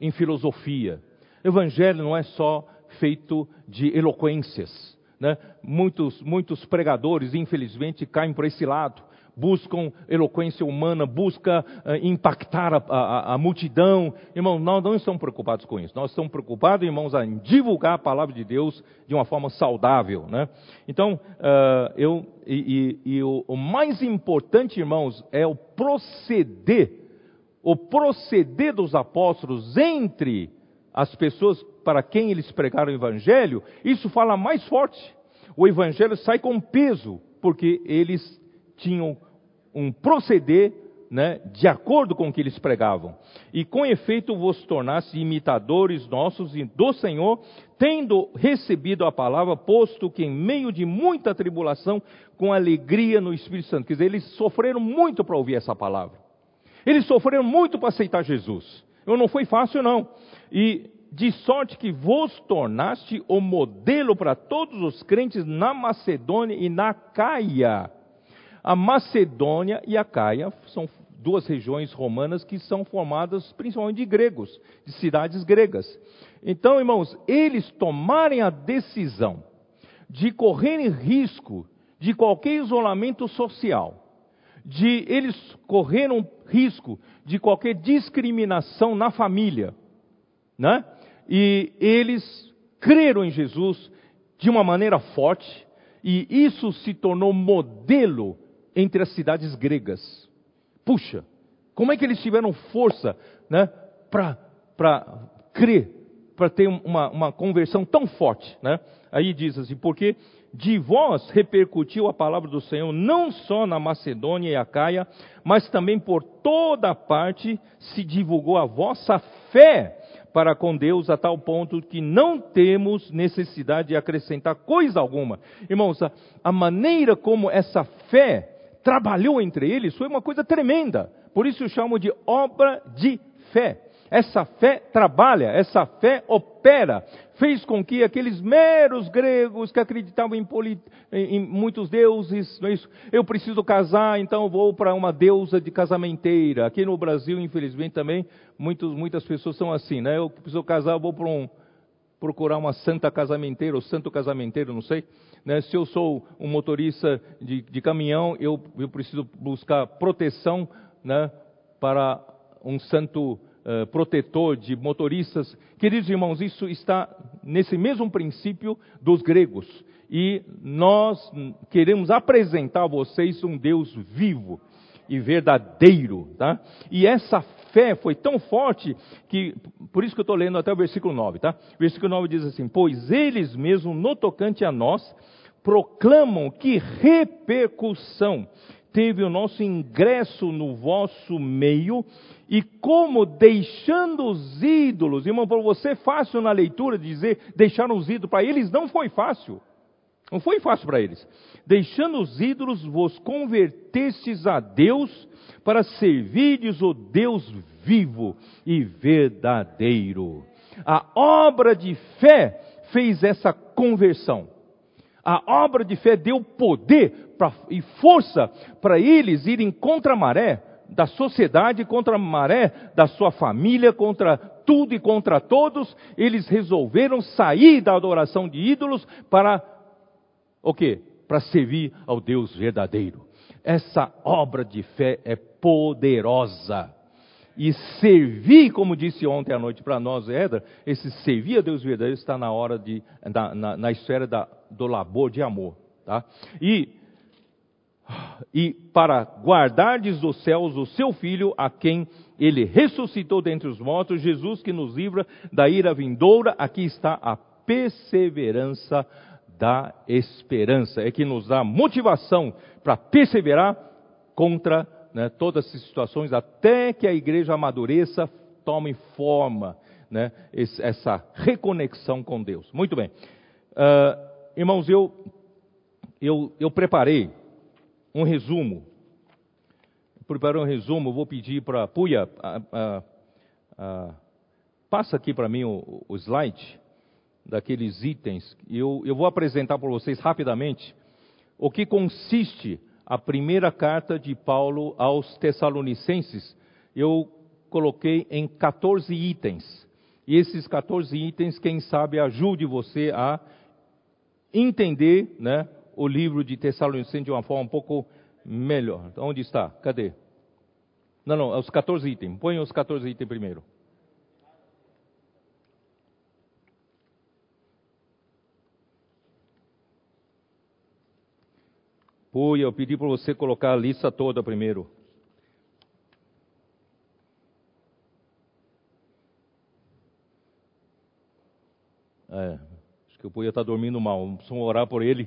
em filosofia. Evangelho não é só feito de eloquências. Né? Muitos, muitos pregadores, infelizmente, caem por esse lado. Buscam eloquência humana, buscam uh, impactar a, a, a, multidão. Irmãos, nós não estamos preocupados com isso. Nós estamos preocupados, irmãos, em divulgar a palavra de Deus de uma forma saudável. Né? Então, uh, eu, e, e, e o, o mais importante, irmãos, é o proceder, o proceder dos apóstolos entre as pessoas para quem eles pregaram o Evangelho, isso fala mais forte. O Evangelho sai com peso, porque eles tinham um proceder né, de acordo com o que eles pregavam. E com efeito vos tornasse imitadores nossos e do Senhor, tendo recebido a palavra, posto que em meio de muita tribulação, com alegria no Espírito Santo. Quer dizer, eles sofreram muito para ouvir essa palavra. Eles sofreram muito para aceitar Jesus. Eu não foi fácil, não. E de sorte que vos tornaste o modelo para todos os crentes na Macedônia e na Caia. A Macedônia e a Caia são duas regiões romanas que são formadas principalmente de gregos, de cidades gregas. Então, irmãos, eles tomarem a decisão de correrem risco de qualquer isolamento social, de eles correram risco de qualquer discriminação na família, né? E eles creram em Jesus de uma maneira forte, e isso se tornou modelo entre as cidades gregas. Puxa, como é que eles tiveram força né, para crer, para ter uma, uma conversão tão forte? Né? Aí diz assim, porque de vós repercutiu a palavra do Senhor não só na Macedônia e Acaia, mas também por toda parte se divulgou a vossa fé para com Deus a tal ponto que não temos necessidade de acrescentar coisa alguma. Irmãos, a, a maneira como essa fé trabalhou entre eles foi uma coisa tremenda. Por isso eu chamo de obra de fé. Essa fé trabalha, essa fé opera, fez com que aqueles meros gregos que acreditavam em, polit... em muitos deuses, é eu preciso casar, então vou para uma deusa de casamenteira. Aqui no Brasil, infelizmente, também muitos, muitas pessoas são assim, né? Eu preciso casar, vou para um, procurar uma santa casamenteira ou santo casamenteiro, não sei. Né? Se eu sou um motorista de, de caminhão, eu, eu preciso buscar proteção né, para um santo uh, protetor de motoristas. Queridos irmãos, isso está nesse mesmo princípio dos gregos. E nós queremos apresentar a vocês um Deus vivo e verdadeiro, tá? E essa fé foi tão forte que, por isso que eu estou lendo até o versículo 9, tá? Versículo 9 diz assim: Pois eles mesmos, no tocante a nós, proclamam que repercussão teve o nosso ingresso no vosso meio e como deixando os ídolos, irmão, para você fácil na leitura dizer deixar os ídolos, para eles não foi fácil. Não foi fácil para eles. Deixando os ídolos, vos convertestes a Deus para servirdes o Deus vivo e verdadeiro. A obra de fé fez essa conversão. A obra de fé deu poder pra, e força para eles irem contra a maré da sociedade, contra a maré da sua família, contra tudo e contra todos. Eles resolveram sair da adoração de ídolos para o quê? Para servir ao Deus verdadeiro. Essa obra de fé é poderosa. E servir, como disse ontem à noite para nós, Edra, esse servir a Deus verdadeiro está na hora de, na, na, na esfera da, do labor de amor. Tá? E, e para guardardes dos céus o seu filho, a quem ele ressuscitou dentre os mortos, Jesus que nos livra da ira vindoura, aqui está a perseverança da esperança, é que nos dá motivação para perseverar contra né, todas essas situações, até que a igreja amadureça, tome forma, né, essa reconexão com Deus. Muito bem. Uh, irmãos, eu, eu, eu preparei um resumo. Preparei um resumo, vou pedir para a Puia, passa aqui para mim o, o slide daqueles itens. Eu, eu vou apresentar para vocês rapidamente o que consiste a primeira carta de Paulo aos Tessalonicenses. Eu coloquei em 14 itens. E esses 14 itens, quem sabe, ajude você a entender né, o livro de Tessalonicenses de uma forma um pouco melhor. Onde está? Cadê? Não, não, os 14 itens. Põe os 14 itens primeiro. Oi, eu pedi para você colocar a lista toda primeiro. É, acho que o Puia está dormindo mal. Vamos orar por ele.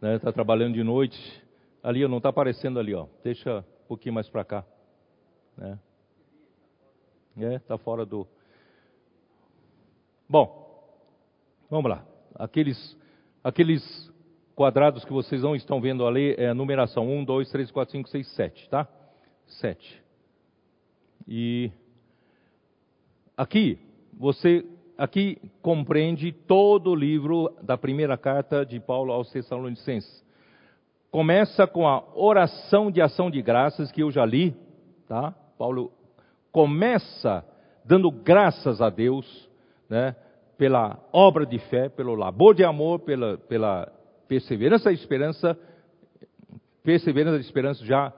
Está né, trabalhando de noite. Ali, não está aparecendo ali, ó. Deixa um pouquinho mais para cá. Né? É, está fora do. Bom, vamos lá. Aqueles, aqueles quadrados que vocês não estão vendo ali é a numeração 1, 2, 3, 4, 5, 6, 7, tá? 7. E aqui, você aqui compreende todo o livro da primeira carta de Paulo aos Tessalonicenses. Começa com a oração de ação de graças que eu já li, tá? Paulo começa dando graças a Deus, né? Pela obra de fé, pelo labor de amor, pela, pela perseverança e esperança, perseverança e esperança já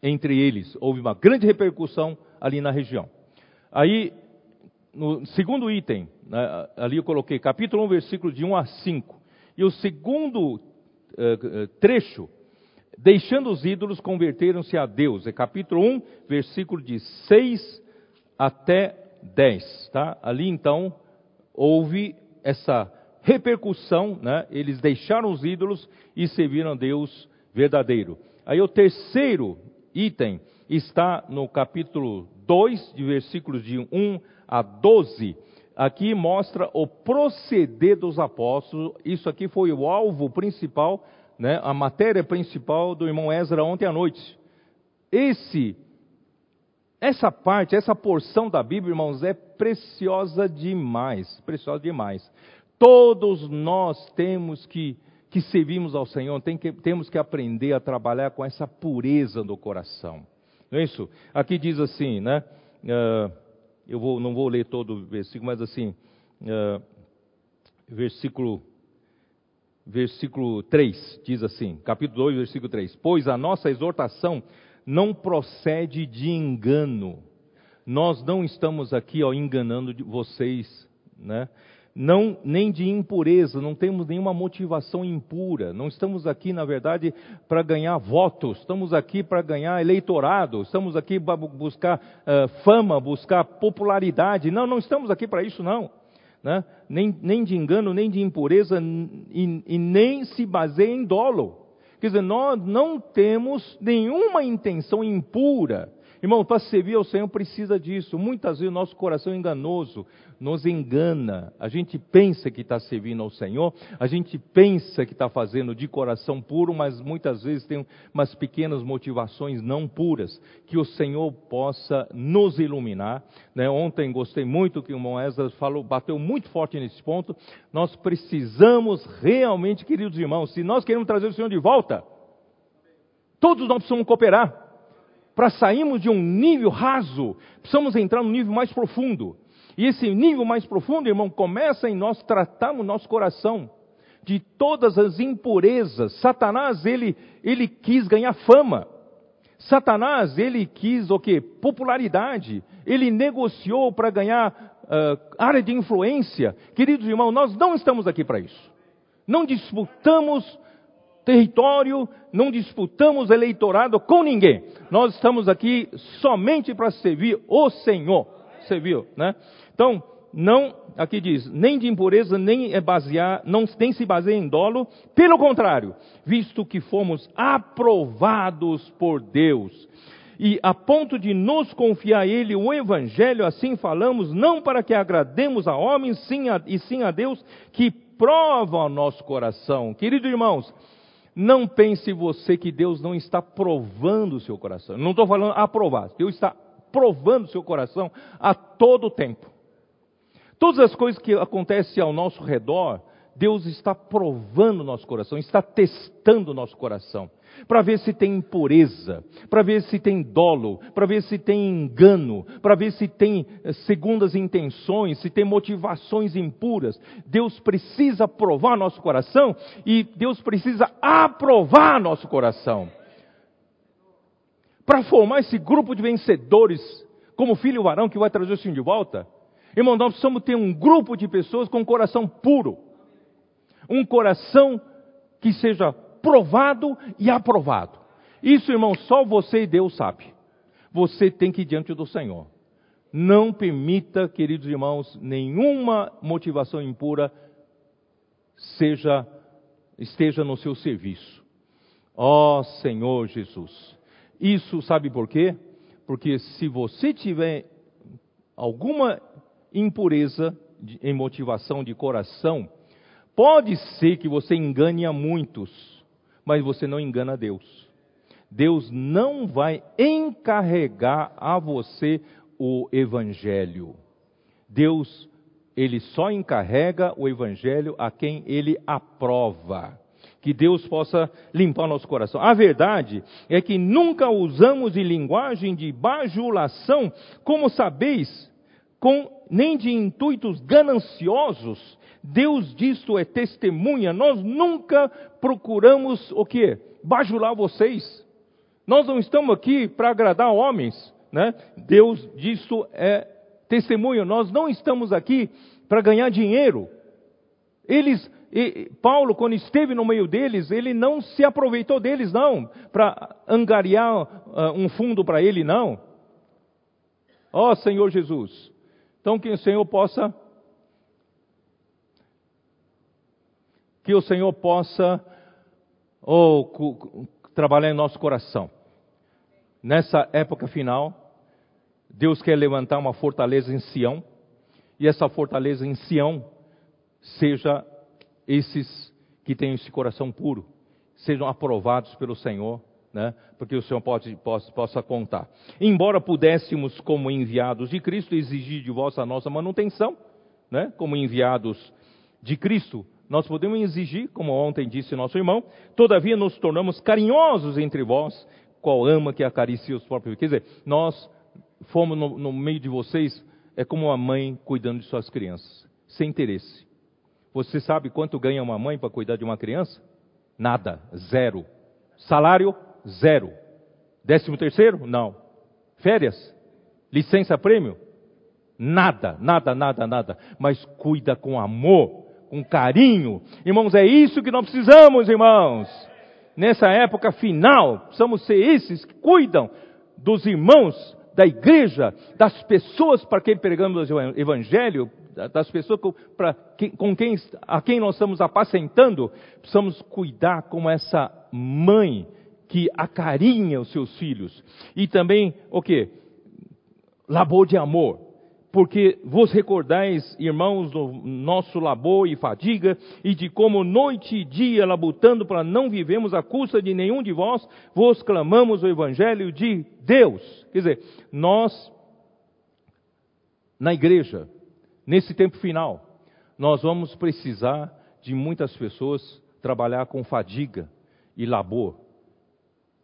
entre eles. Houve uma grande repercussão ali na região. Aí, no segundo item, né, ali eu coloquei capítulo 1, versículo de 1 a 5. E o segundo uh, trecho, deixando os ídolos, converteram-se a Deus. É capítulo 1, versículo de 6 até 10. Tá? Ali então houve essa repercussão, né? eles deixaram os ídolos e serviram a Deus verdadeiro. Aí o terceiro item está no capítulo 2, de versículos de 1 a 12. Aqui mostra o proceder dos apóstolos. Isso aqui foi o alvo principal, né? a matéria principal do irmão Ezra ontem à noite. Esse essa parte, essa porção da Bíblia, irmãos, é preciosa demais, preciosa demais. Todos nós temos que, que servimos ao Senhor, tem que, temos que aprender a trabalhar com essa pureza do coração. Não é isso? Aqui diz assim, né? Uh, eu vou, não vou ler todo o versículo, mas assim, uh, versículo, versículo 3 diz assim, capítulo 2, versículo 3: Pois a nossa exortação não procede de engano. Nós não estamos aqui ó, enganando vocês, né? Não nem de impureza, não temos nenhuma motivação impura. Não estamos aqui, na verdade, para ganhar votos, estamos aqui para ganhar eleitorado, estamos aqui para buscar uh, fama, buscar popularidade. Não, não estamos aqui para isso, não. Né? Nem, nem de engano, nem de impureza, e, e nem se baseia em dolo. Quer dizer, nós não temos nenhuma intenção impura. Irmão, para servir ao Senhor precisa disso. Muitas vezes o nosso coração é enganoso, nos engana. A gente pensa que está servindo ao Senhor, a gente pensa que está fazendo de coração puro, mas muitas vezes tem umas pequenas motivações não puras. Que o Senhor possa nos iluminar. Né? Ontem gostei muito que o irmão Ezra falou, bateu muito forte nesse ponto. Nós precisamos realmente, queridos irmãos, se nós queremos trazer o Senhor de volta, todos nós precisamos cooperar para sairmos de um nível raso, precisamos entrar num nível mais profundo. E esse nível mais profundo, irmão, começa em nós tratarmos nosso coração de todas as impurezas. Satanás, ele, ele quis ganhar fama. Satanás, ele quis o quê? Popularidade. Ele negociou para ganhar uh, área de influência. Queridos irmãos, nós não estamos aqui para isso. Não disputamos território, não disputamos eleitorado com ninguém. Nós estamos aqui somente para servir o Senhor. Você viu, né? Então, não, aqui diz, nem de impureza, nem é basear, não, nem se baseia em dolo, pelo contrário, visto que fomos aprovados por Deus, e a ponto de nos confiar a Ele o Evangelho, assim falamos, não para que agrademos a homens, sim a, e sim a Deus, que prova o nosso coração. Queridos irmãos, não pense você que Deus não está provando o seu coração. Não estou falando aprovar. Deus está provando o seu coração a todo tempo. Todas as coisas que acontecem ao nosso redor, Deus está provando o nosso coração, está testando o nosso coração, para ver se tem impureza, para ver se tem dolo, para ver se tem engano, para ver se tem eh, segundas intenções, se tem motivações impuras. Deus precisa provar nosso coração e Deus precisa aprovar nosso coração. Para formar esse grupo de vencedores, como filho varão que vai trazer o Senhor de volta, irmão, nós precisamos ter um grupo de pessoas com coração puro um coração que seja provado e aprovado. Isso, irmão, só você e Deus sabe. Você tem que ir diante do Senhor. Não permita, queridos irmãos, nenhuma motivação impura seja esteja no seu serviço. Ó oh, Senhor Jesus. Isso sabe por quê? Porque se você tiver alguma impureza em motivação de coração, Pode ser que você engane a muitos, mas você não engana Deus. Deus não vai encarregar a você o evangelho. Deus, ele só encarrega o evangelho a quem ele aprova. Que Deus possa limpar nosso coração. A verdade é que nunca usamos de linguagem de bajulação, como sabeis, com, nem de intuitos gananciosos, Deus disso é testemunha. Nós nunca procuramos o que? Bajular vocês. Nós não estamos aqui para agradar homens, né? Deus disso é testemunha. Nós não estamos aqui para ganhar dinheiro. Eles, Paulo, quando esteve no meio deles, ele não se aproveitou deles, não, para angariar uh, um fundo para ele, não. Ó oh, Senhor Jesus. Então que o Senhor possa que o Senhor possa oh, trabalhar em nosso coração. Nessa época final, Deus quer levantar uma fortaleza em e essa fortaleza em Sião seja esses que têm esse coração puro, sejam aprovados pelo Senhor né? Porque o Senhor pode, possa, possa contar. Embora pudéssemos, como enviados de Cristo, exigir de vós a nossa manutenção, né? Como enviados de Cristo, nós podemos exigir, como ontem disse nosso irmão, todavia nos tornamos carinhosos entre vós, qual ama que acaricia os próprios. Quer dizer, nós fomos no, no meio de vocês, é como uma mãe cuidando de suas crianças, sem interesse. Você sabe quanto ganha uma mãe para cuidar de uma criança? Nada, zero. Salário, zero. Décimo terceiro? Não. Férias? Licença prêmio? Nada, nada, nada, nada. Mas cuida com amor, com carinho. Irmãos, é isso que nós precisamos, irmãos. Nessa época final, precisamos ser esses que cuidam dos irmãos, da igreja, das pessoas para quem pregamos o evangelho, das pessoas com, com quem, a quem nós estamos apacentando, precisamos cuidar como essa mãe que acarinha os seus filhos. E também, o que? Labor de amor. Porque vos recordais, irmãos, do nosso labor e fadiga, e de como noite e dia labutando para não vivemos a custa de nenhum de vós, vos clamamos o evangelho de Deus. Quer dizer, nós, na igreja, nesse tempo final, nós vamos precisar de muitas pessoas trabalhar com fadiga e labor.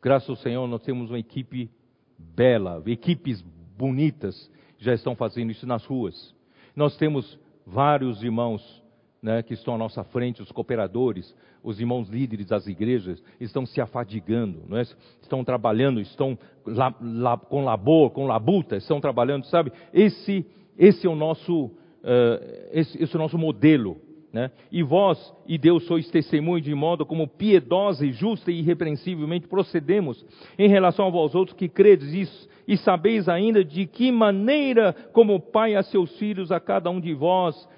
Graças ao Senhor, nós temos uma equipe bela, equipes bonitas, já estão fazendo isso nas ruas. Nós temos vários irmãos né, que estão à nossa frente, os cooperadores, os irmãos líderes das igrejas, estão se afadigando, é? estão trabalhando, estão la, la, com labor, com labuta, estão trabalhando, sabe? Esse, esse é o nosso, uh, esse, esse é o nosso modelo né? E vós e Deus sois testemunho de modo como piedosa e justa e irrepreensivelmente procedemos em relação a vós outros que credes isso, e sabeis ainda de que maneira, como Pai a seus filhos, a cada um de vós,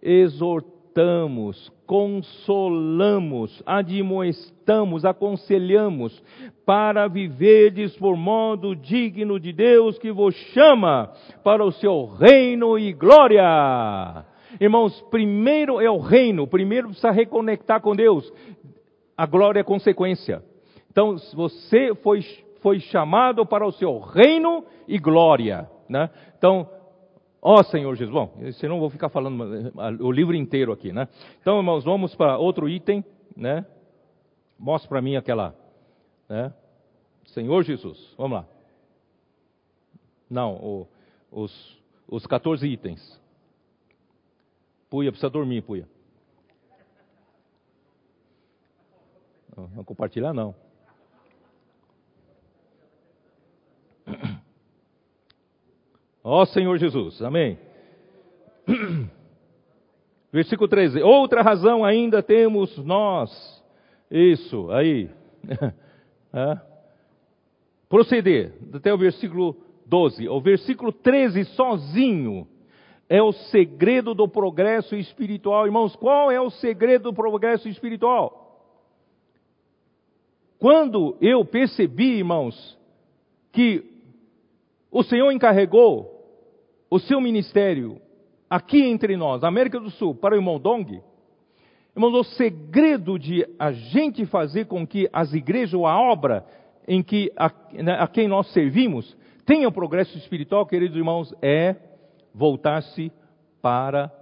exortamos, consolamos, admoestamos, aconselhamos, para viverdes por modo digno de Deus que vos chama para o seu reino e glória. Irmãos, primeiro é o reino, primeiro precisa reconectar com Deus. A glória é consequência. Então, você foi, foi chamado para o seu reino e glória. Né? Então, ó Senhor Jesus. Bom, senão vou ficar falando o livro inteiro aqui, né? Então, irmãos, vamos para outro item, né? Mostra para mim aquela, né? Senhor Jesus, vamos lá. Não, o, os, os 14 itens. Puia, precisa dormir, Puia. Não, compartilhar, não. Ó Senhor Jesus, amém. Versículo 13: Outra razão ainda temos nós. Isso, aí. É. Proceder até o versículo 12. O versículo 13 sozinho é o segredo do progresso espiritual. Irmãos, qual é o segredo do progresso espiritual? Quando eu percebi, irmãos, que o Senhor encarregou o seu ministério aqui entre nós, na América do Sul, para o irmão Dong, irmãos, o segredo de a gente fazer com que as igrejas, ou a obra em que a, né, a quem nós servimos, tenha o progresso espiritual, queridos irmãos, é voltar-se para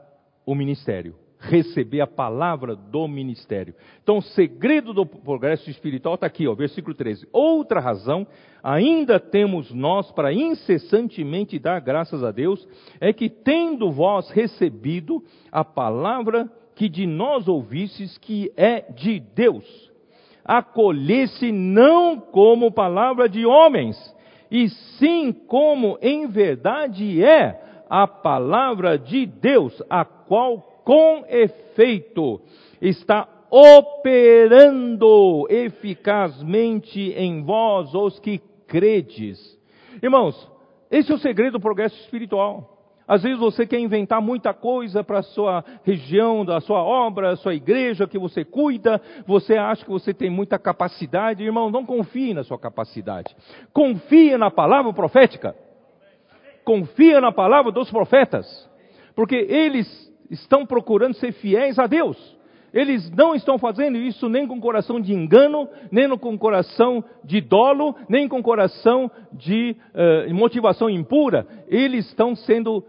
o ministério, receber a palavra do ministério. Então, o segredo do progresso espiritual está aqui, ó, versículo 13. Outra razão, ainda temos nós para incessantemente dar graças a Deus, é que tendo vós recebido a palavra que de nós ouvistes, que é de Deus, acolhesse não como palavra de homens, e sim como em verdade é a palavra de Deus, a qual com efeito está operando eficazmente em vós os que credes. Irmãos, esse é o segredo do progresso espiritual. Às vezes você quer inventar muita coisa para a sua região, da sua obra, a sua igreja que você cuida, você acha que você tem muita capacidade. Irmão, não confie na sua capacidade. Confie na palavra profética confia na palavra dos profetas, porque eles estão procurando ser fiéis a Deus. Eles não estão fazendo isso nem com coração de engano, nem com coração de dolo, nem com coração de uh, motivação impura. Eles estão sendo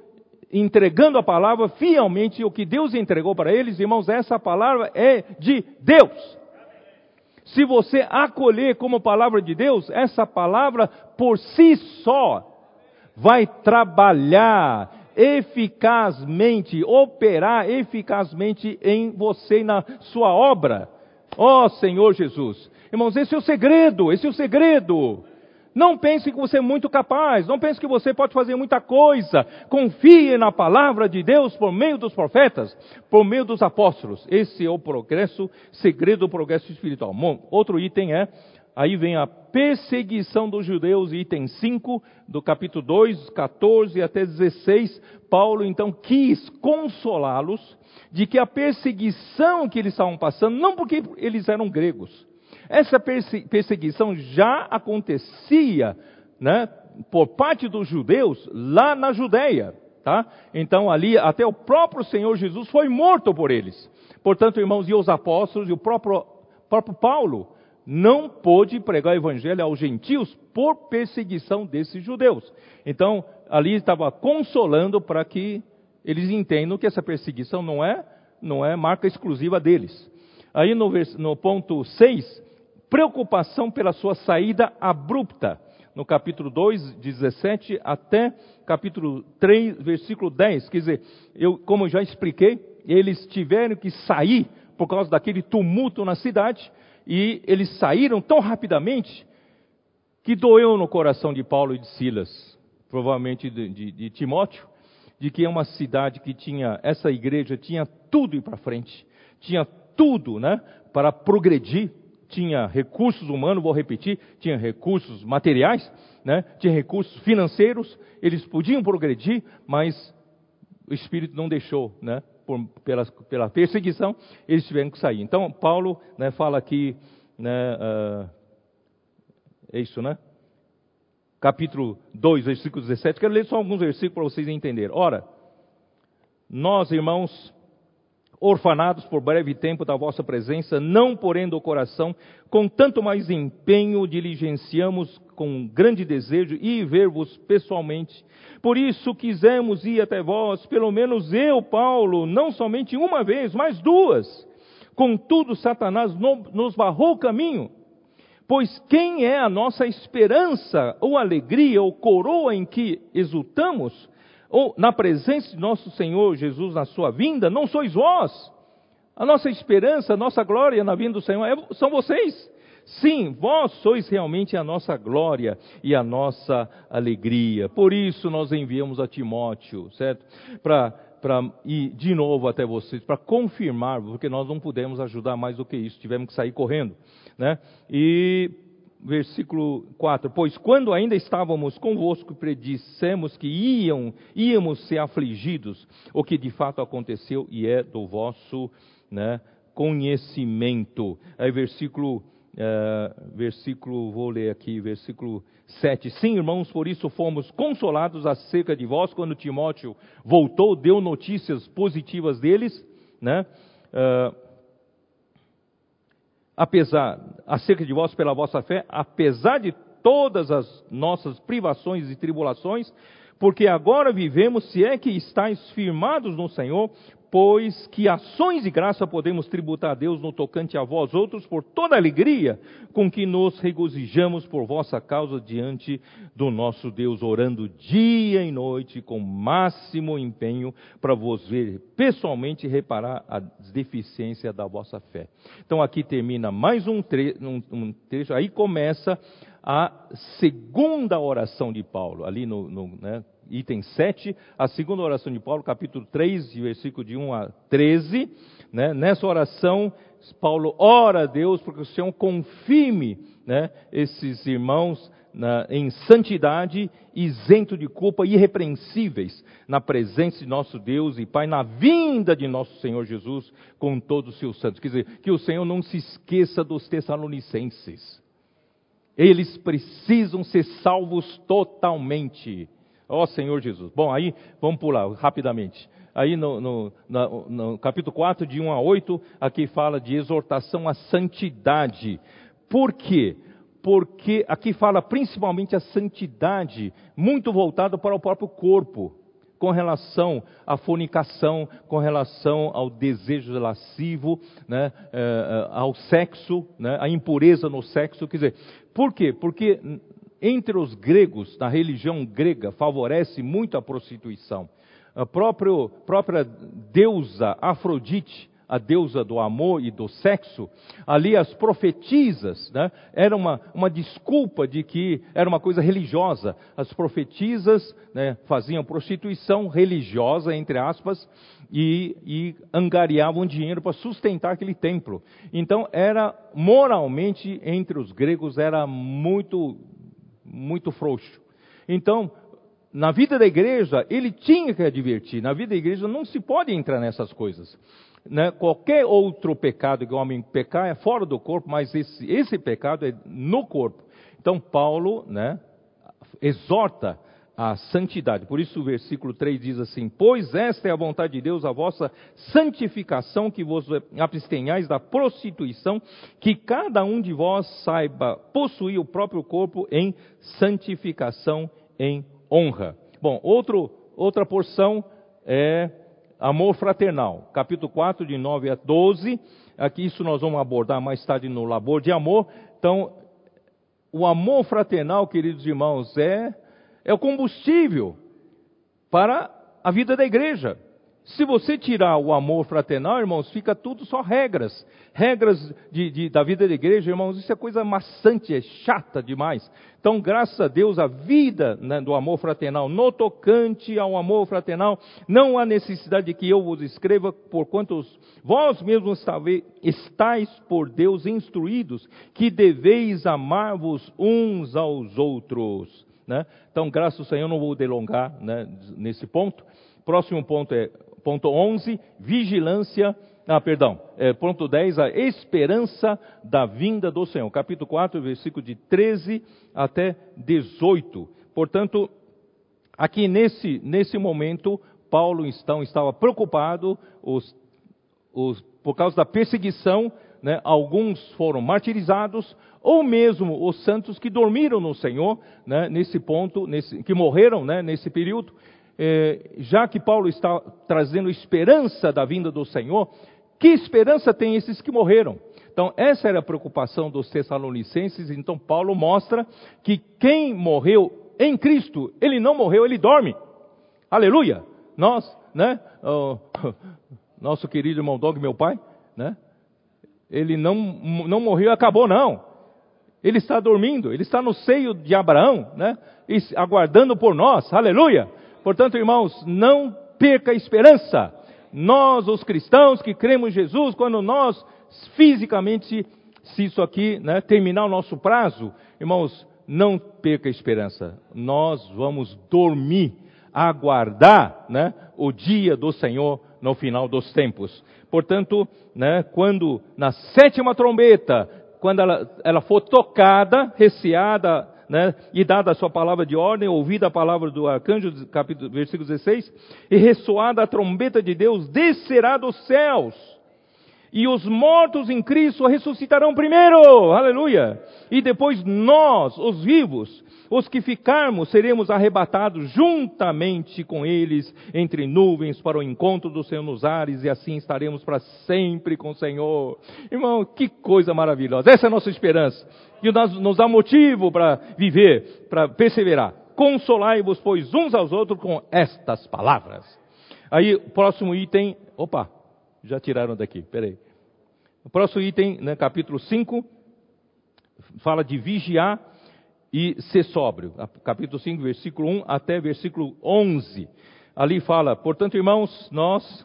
entregando a palavra fielmente, o que Deus entregou para eles, irmãos, essa palavra é de Deus. Se você acolher como palavra de Deus, essa palavra por si só vai trabalhar eficazmente, operar eficazmente em você e na sua obra. Ó oh, Senhor Jesus. Irmãos, esse é o segredo, esse é o segredo. Não pense que você é muito capaz, não pense que você pode fazer muita coisa. Confie na palavra de Deus por meio dos profetas, por meio dos apóstolos. Esse é o progresso, segredo do progresso espiritual. Bom, outro item é, aí vem a perseguição dos judeus, item 5, do capítulo 2, 14 até 16. Paulo então quis consolá-los de que a perseguição que eles estavam passando, não porque eles eram gregos, essa perseguição já acontecia, né, por parte dos judeus lá na Judéia, tá? Então ali até o próprio Senhor Jesus foi morto por eles. Portanto, irmãos, e os apóstolos e o próprio, próprio Paulo não pôde pregar o evangelho aos gentios por perseguição desses judeus. Então, ali estava consolando para que eles entendam que essa perseguição não é, não é marca exclusiva deles. Aí no, no ponto 6, preocupação pela sua saída abrupta, no capítulo 2, 17 até capítulo 3, versículo 10. Quer dizer, eu, como já expliquei, eles tiveram que sair por causa daquele tumulto na cidade, e eles saíram tão rapidamente que doeu no coração de Paulo e de Silas, provavelmente de, de, de Timóteo, de que é uma cidade que tinha, essa igreja tinha tudo ir para frente, tinha tudo, né, para progredir, tinha recursos humanos, vou repetir, tinha recursos materiais, né? tinha recursos financeiros, eles podiam progredir, mas o Espírito não deixou, né? Por, pela, pela perseguição, eles tiveram que sair. Então, Paulo né, fala aqui, né, uh, é isso, né? Capítulo 2, versículo 17. Quero ler só alguns versículos para vocês entenderem. Ora, nós, irmãos, orfanados por breve tempo da vossa presença, não porém do coração, com tanto mais empenho diligenciamos com grande desejo ir ver-vos pessoalmente. Por isso quisemos ir até vós, pelo menos eu, Paulo, não somente uma vez, mas duas. Contudo, Satanás nos barrou o caminho. Pois quem é a nossa esperança, ou alegria, ou coroa em que exultamos? Ou na presença de nosso Senhor Jesus na sua vinda, não sois vós. A nossa esperança, a nossa glória na vinda do Senhor é, são vocês. Sim, vós sois realmente a nossa glória e a nossa alegria. Por isso nós enviamos a Timóteo, certo? Para ir de novo até vocês, para confirmar, porque nós não pudemos ajudar mais do que isso, tivemos que sair correndo, né? E versículo 4: Pois quando ainda estávamos convosco, predissemos que iam, íamos ser afligidos, o que de fato aconteceu e é do vosso né, conhecimento. Aí, versículo, uh, versículo, vou ler aqui, versículo 7. Sim, irmãos, por isso fomos consolados acerca de vós, quando Timóteo voltou, deu notícias positivas deles, né? Uh, apesar, acerca de vós pela vossa fé, apesar de todas as nossas privações e tribulações, porque agora vivemos, se é que estáis firmados no Senhor, pois que ações de graça podemos tributar a Deus no tocante a vós outros por toda a alegria com que nos regozijamos por vossa causa diante do nosso Deus, orando dia e noite com máximo empenho para vos ver pessoalmente reparar a deficiência da vossa fé. Então aqui termina mais um, tre um, um trecho, aí começa a segunda oração de Paulo, ali no, no né, item 7, a segunda oração de Paulo, capítulo 3, versículo de 1 a 13. Né? Nessa oração, Paulo ora a Deus porque o Senhor confirme né, esses irmãos na, em santidade, isento de culpa, irrepreensíveis na presença de nosso Deus e Pai, na vinda de nosso Senhor Jesus com todos os seus santos. Quer dizer, que o Senhor não se esqueça dos tessalonicenses. Eles precisam ser salvos totalmente. Ó Senhor Jesus. Bom, aí vamos pular rapidamente. aí no, no, no, capítulo 4, de 1 a 8, aqui fala de exortação à santidade. Por quê? Porque aqui fala principalmente a santidade, muito voltada para o próprio corpo com relação à fornicação, com relação ao desejo lascivo, né, é, ao sexo, né, à impureza no sexo. Quer dizer, por quê? Porque entre os gregos, na religião grega, favorece muito a prostituição. A própria, deusa Afrodite, a deusa do amor e do sexo, ali as profetisas, né, era uma, uma desculpa de que era uma coisa religiosa. As profetisas né, faziam prostituição religiosa, entre aspas, e, e angariavam dinheiro para sustentar aquele templo. Então era moralmente entre os gregos era muito muito frouxo. Então na vida da igreja, ele tinha que advertir. Na vida da igreja não se pode entrar nessas coisas. Né? Qualquer outro pecado que o homem pecar é fora do corpo, mas esse, esse pecado é no corpo. Então Paulo né, exorta a santidade. Por isso o versículo 3 diz assim: Pois esta é a vontade de Deus, a vossa santificação, que vos abstenhais da prostituição, que cada um de vós saiba possuir o próprio corpo em santificação, em honra. Bom, outro, outra porção é amor fraternal, capítulo 4, de 9 a 12. Aqui isso nós vamos abordar mais tarde no labor de amor. Então, o amor fraternal, queridos irmãos, é, é o combustível para a vida da igreja. Se você tirar o amor fraternal, irmãos, fica tudo só regras. Regras de, de, da vida da igreja, irmãos, isso é coisa maçante, é chata demais. Então, graças a Deus, a vida né, do amor fraternal, no tocante ao amor fraternal, não há necessidade de que eu vos escreva, porquanto vós mesmos estáis por Deus instruídos, que deveis amar-vos uns aos outros. Né? Então, graças ao Senhor, não vou delongar né, nesse ponto. Próximo ponto é Ponto 11, vigilância. Ah, perdão. É, ponto 10, a esperança da vinda do Senhor. Capítulo 4, versículo de 13 até 18. Portanto, aqui nesse, nesse momento, Paulo então, estava preocupado os, os, por causa da perseguição. Né, alguns foram martirizados, ou mesmo os santos que dormiram no Senhor, né, nesse ponto, nesse, que morreram né, nesse período é, já que Paulo está trazendo esperança da vinda do Senhor, que esperança tem esses que morreram? Então, essa era a preocupação dos Tessalonicenses. Então, Paulo mostra que quem morreu em Cristo, ele não morreu, ele dorme. Aleluia! Nós, né? Oh, nosso querido irmão Dog, meu pai, né? Ele não, não morreu e acabou, não. Ele está dormindo, ele está no seio de Abraão, né? aguardando por nós. Aleluia! Portanto, irmãos, não perca a esperança. Nós, os cristãos que cremos em Jesus, quando nós fisicamente, se isso aqui né, terminar o nosso prazo, irmãos, não perca a esperança. Nós vamos dormir, aguardar né, o dia do Senhor no final dos tempos. Portanto, né, quando na sétima trombeta, quando ela, ela for tocada, receada né, e dada a sua palavra de ordem, ouvida a palavra do arcanjo, capítulo, versículo 16, e ressoada a trombeta de Deus, descerá dos céus, e os mortos em Cristo ressuscitarão primeiro, aleluia, e depois nós, os vivos, os que ficarmos seremos arrebatados juntamente com eles entre nuvens para o encontro do Senhor nos ares e assim estaremos para sempre com o Senhor. Irmão, que coisa maravilhosa. Essa é a nossa esperança. E nos dá motivo para viver, para perseverar. Consolai-vos, pois, uns aos outros com estas palavras. Aí, o próximo item. Opa, já tiraram daqui, peraí. O próximo item, né, capítulo 5, fala de vigiar e ser sóbrio. Capítulo 5, versículo 1 até versículo 11. Ali fala, portanto, irmãos, nós,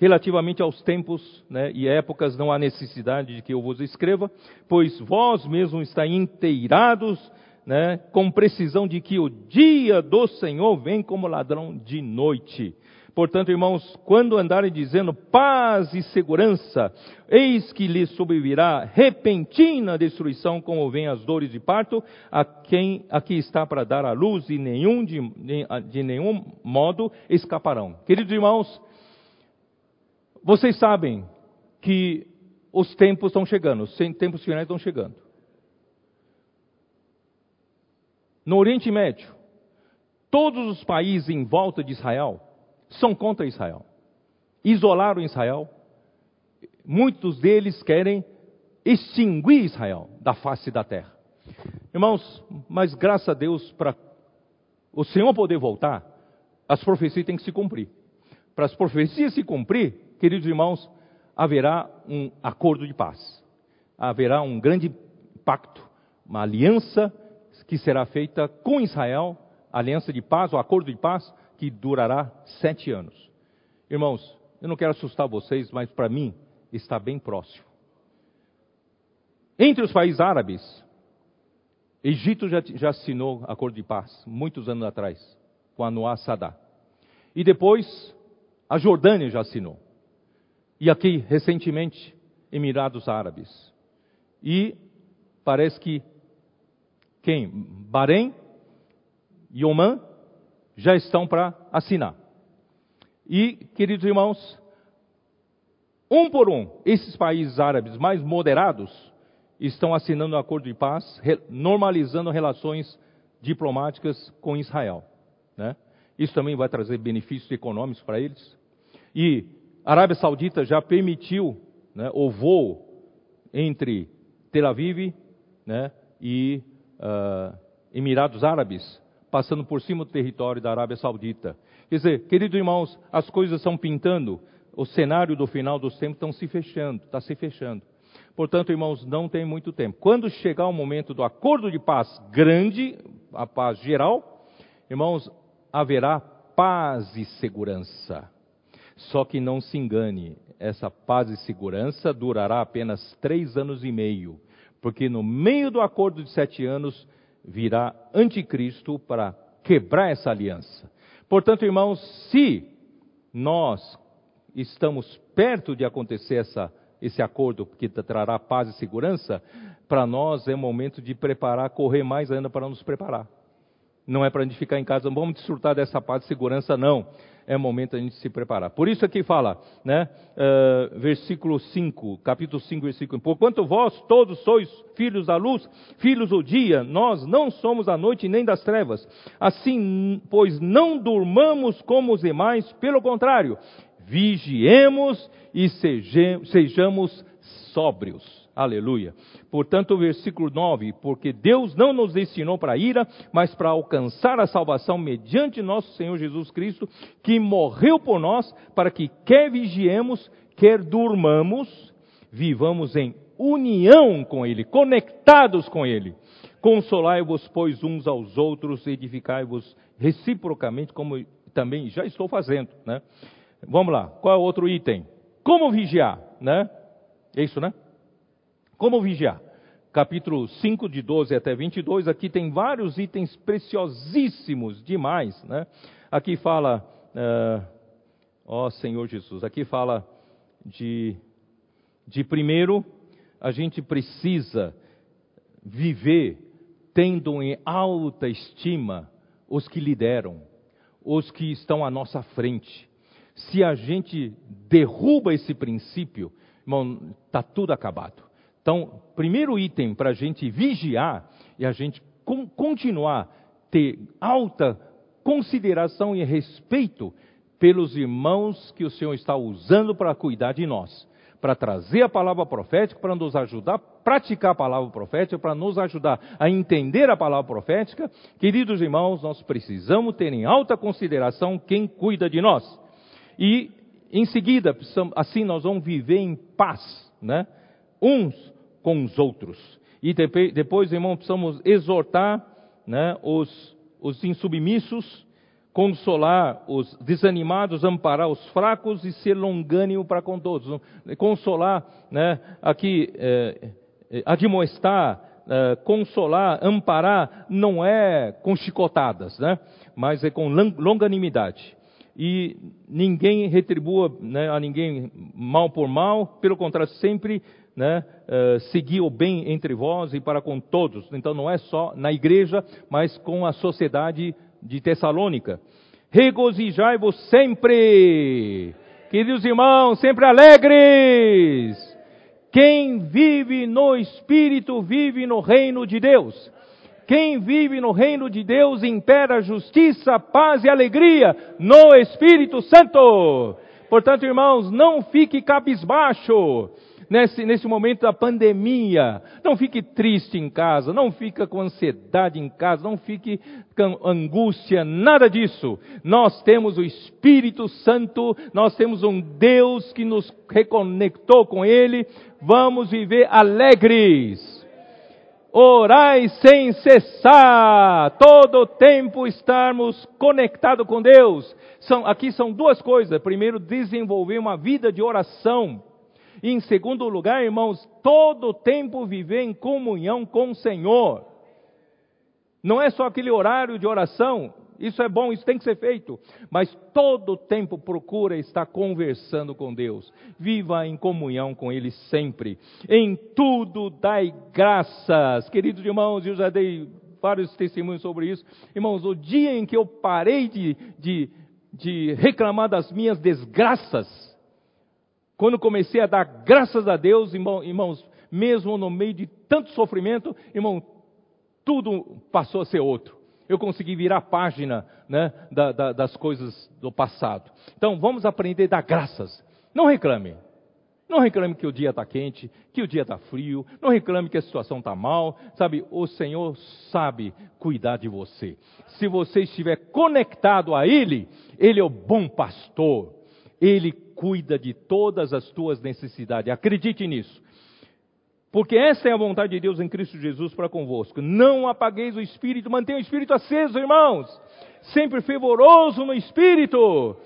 relativamente aos tempos né, e épocas, não há necessidade de que eu vos escreva, pois vós mesmos estáis inteirados né, com precisão de que o dia do Senhor vem como ladrão de noite. Portanto, irmãos, quando andarem dizendo paz e segurança, eis que lhes sobrevirá repentina destruição, como vem as dores de parto, a quem aqui está para dar a luz e nenhum de, de nenhum modo escaparão. Queridos irmãos, vocês sabem que os tempos estão chegando, os tempos finais estão chegando. No Oriente Médio, todos os países em volta de Israel são contra Israel. Isolaram Israel. Muitos deles querem extinguir Israel da face da terra. Irmãos, mas graças a Deus, para o Senhor poder voltar, as profecias têm que se cumprir. Para as profecias se cumprir, queridos irmãos, haverá um acordo de paz. Haverá um grande pacto, uma aliança que será feita com Israel, aliança de paz, o acordo de paz, que durará sete anos. Irmãos, eu não quero assustar vocês, mas para mim está bem próximo. Entre os países árabes, Egito já, já assinou acordo de paz, muitos anos atrás, com Anwar Sadat. E depois, a Jordânia já assinou. E aqui, recentemente, Emirados Árabes. E parece que quem? Bahrein Oman já estão para assinar. E, queridos irmãos, um por um, esses países árabes mais moderados estão assinando um acordo de paz, normalizando relações diplomáticas com Israel. Né? Isso também vai trazer benefícios econômicos para eles. E a Arábia Saudita já permitiu né, o voo entre Tel Aviv né, e uh, Emirados Árabes, passando por cima do território da Arábia Saudita. Quer dizer, queridos irmãos, as coisas estão pintando, o cenário do final dos tempos estão se fechando, está se fechando. Portanto, irmãos, não tem muito tempo. Quando chegar o momento do acordo de paz grande, a paz geral, irmãos, haverá paz e segurança. Só que não se engane, essa paz e segurança durará apenas três anos e meio porque no meio do acordo de sete anos virá anticristo para quebrar essa aliança. Portanto, irmãos, se nós estamos perto de acontecer essa, esse acordo que trará paz e segurança, para nós é momento de preparar, correr mais ainda para nos preparar. Não é para a gente ficar em casa, vamos desfrutar dessa paz e segurança, não é momento a gente se preparar. Por isso aqui fala, né, uh, versículo 5, capítulo 5, versículo 5. Porquanto vós todos sois filhos da luz, filhos do dia, nós não somos da noite nem das trevas. Assim, pois não durmamos como os demais, pelo contrário, vigiemos e sejamos sóbrios. Aleluia. Portanto, o versículo 9: Porque Deus não nos destinou para a ira, mas para alcançar a salvação mediante nosso Senhor Jesus Cristo, que morreu por nós, para que quer vigiemos, quer durmamos, vivamos em união com Ele, conectados com Ele. Consolai-vos, pois, uns aos outros, edificai-vos reciprocamente, como também já estou fazendo, né? Vamos lá, qual é o outro item? Como vigiar, né? É isso, né? Como vigiar? Capítulo 5, de 12 até 22, aqui tem vários itens preciosíssimos demais. Né? Aqui fala, uh, ó Senhor Jesus, aqui fala de, de primeiro, a gente precisa viver tendo em alta estima os que lideram, os que estão à nossa frente. Se a gente derruba esse princípio, irmão, está tudo acabado. Então, primeiro item para a gente vigiar e a gente continuar ter alta consideração e respeito pelos irmãos que o Senhor está usando para cuidar de nós, para trazer a palavra profética, para nos ajudar a praticar a palavra profética, para nos ajudar a entender a palavra profética. Queridos irmãos, nós precisamos ter em alta consideração quem cuida de nós. E, em seguida, assim nós vamos viver em paz, né? Uns com os outros. E depois, irmão, precisamos exortar né, os, os insubmissos, consolar os desanimados, amparar os fracos e ser longânimo para com todos. Consolar, né, aqui, é, é, admoestar, é, consolar, amparar, não é com chicotadas, né, mas é com longanimidade. E ninguém retribua né, a ninguém mal por mal, pelo contrário, sempre né, uh, seguir o bem entre vós e para com todos. Então não é só na igreja, mas com a sociedade de Tessalônica. Regozijai-vos sempre, Queridos irmãos, sempre alegres. Quem vive no Espírito vive no reino de Deus. Quem vive no reino de Deus impera justiça, paz e alegria no Espírito Santo. Portanto, irmãos, não fique cabisbaixo nesse, nesse momento da pandemia. Não fique triste em casa, não fique com ansiedade em casa, não fique com angústia, nada disso. Nós temos o Espírito Santo, nós temos um Deus que nos reconectou com Ele. Vamos viver alegres. Orai sem cessar, todo o tempo estarmos conectados com Deus. São, aqui são duas coisas. Primeiro, desenvolver uma vida de oração. E em segundo lugar, irmãos, todo o tempo viver em comunhão com o Senhor. Não é só aquele horário de oração, isso é bom, isso tem que ser feito. Mas todo o tempo procura estar conversando com Deus. Viva em comunhão com Ele sempre. Em tudo dai graças. Queridos irmãos, eu já dei vários testemunhos sobre isso. Irmãos, o dia em que eu parei de, de, de reclamar das minhas desgraças, quando comecei a dar graças a Deus, irmãos, mesmo no meio de tanto sofrimento, irmão, tudo passou a ser outro. Eu consegui virar a página né, da, da, das coisas do passado. Então, vamos aprender a dar graças. Não reclame. Não reclame que o dia está quente, que o dia está frio. Não reclame que a situação está mal. Sabe, o Senhor sabe cuidar de você. Se você estiver conectado a Ele, Ele é o bom pastor. Ele cuida de todas as tuas necessidades. Acredite nisso. Porque essa é a vontade de Deus em Cristo Jesus para convosco. Não apagueis o espírito, mantenha o espírito aceso, irmãos. Sempre fervoroso no espírito.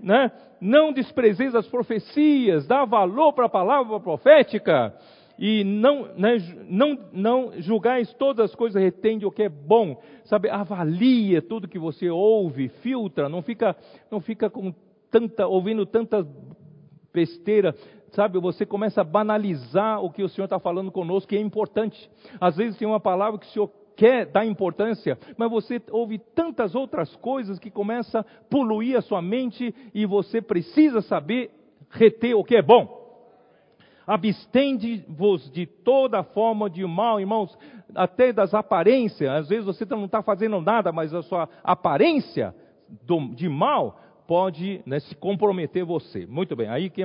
Né? Não desprezeis as profecias, dá valor para a palavra profética. E não, né, não, não julgais todas as coisas, retende o que é bom. Sabe, avalia tudo que você ouve, filtra, não fica, não fica com tanta, ouvindo tanta besteira, sabe, você começa a banalizar o que o Senhor está falando conosco, que é importante. Às vezes tem uma palavra que o Senhor quer dar importância, mas você ouve tantas outras coisas que começa a poluir a sua mente e você precisa saber reter o que é bom. Abstende-vos de toda forma de mal, irmãos, até das aparências. Às vezes você não está fazendo nada, mas a sua aparência de mal pode né, se comprometer você. Muito bem, aí que,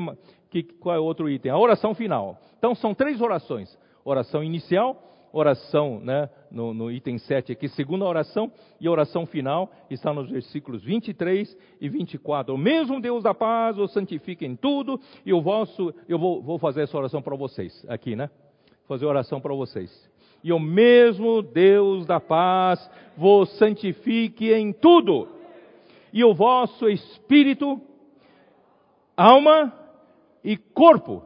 que, qual é o outro item? A oração final. Então são três orações: oração inicial, oração né, no, no, item 7 aqui, segunda oração, e oração final está nos versículos 23 e 24. O mesmo Deus da paz o santifique em tudo, e o vosso, eu vou, vou fazer essa oração para vocês, aqui, né? Fazer oração para vocês. E o mesmo Deus da paz vos santifique em tudo e o vosso espírito, alma e corpo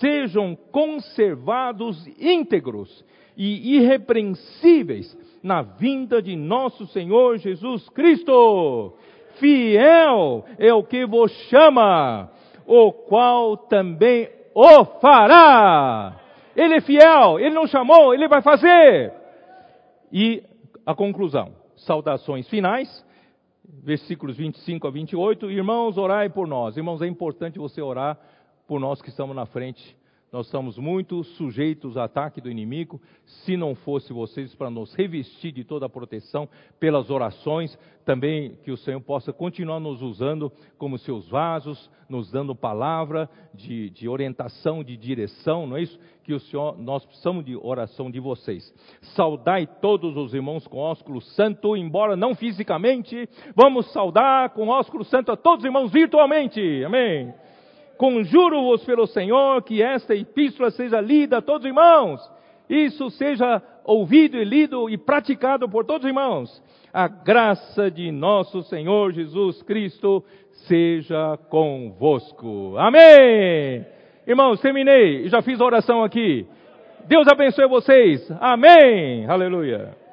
sejam conservados íntegros e irrepreensíveis na vinda de nosso Senhor Jesus Cristo. Fiel é o que vos chama, o qual também o fará. Ele é fiel, ele não chamou, ele vai fazer. E a conclusão, saudações finais versículos 25 a 28. Irmãos, orai por nós. Irmãos, é importante você orar por nós que estamos na frente. Nós estamos muito sujeitos ao ataque do inimigo. Se não fosse vocês para nos revestir de toda a proteção pelas orações, também que o Senhor possa continuar nos usando como seus vasos, nos dando palavra de, de orientação, de direção, não é isso? Que o Senhor, nós precisamos de oração de vocês. Saudai todos os irmãos com ósculo santo, embora não fisicamente, vamos saudar com ósculo santo a todos os irmãos virtualmente. Amém. Conjuro-vos pelo Senhor que esta epístola seja lida a todos os irmãos. Isso seja ouvido e lido e praticado por todos os irmãos. A graça de nosso Senhor Jesus Cristo seja convosco. Amém. Irmãos, terminei. Já fiz a oração aqui. Deus abençoe vocês. Amém. Aleluia.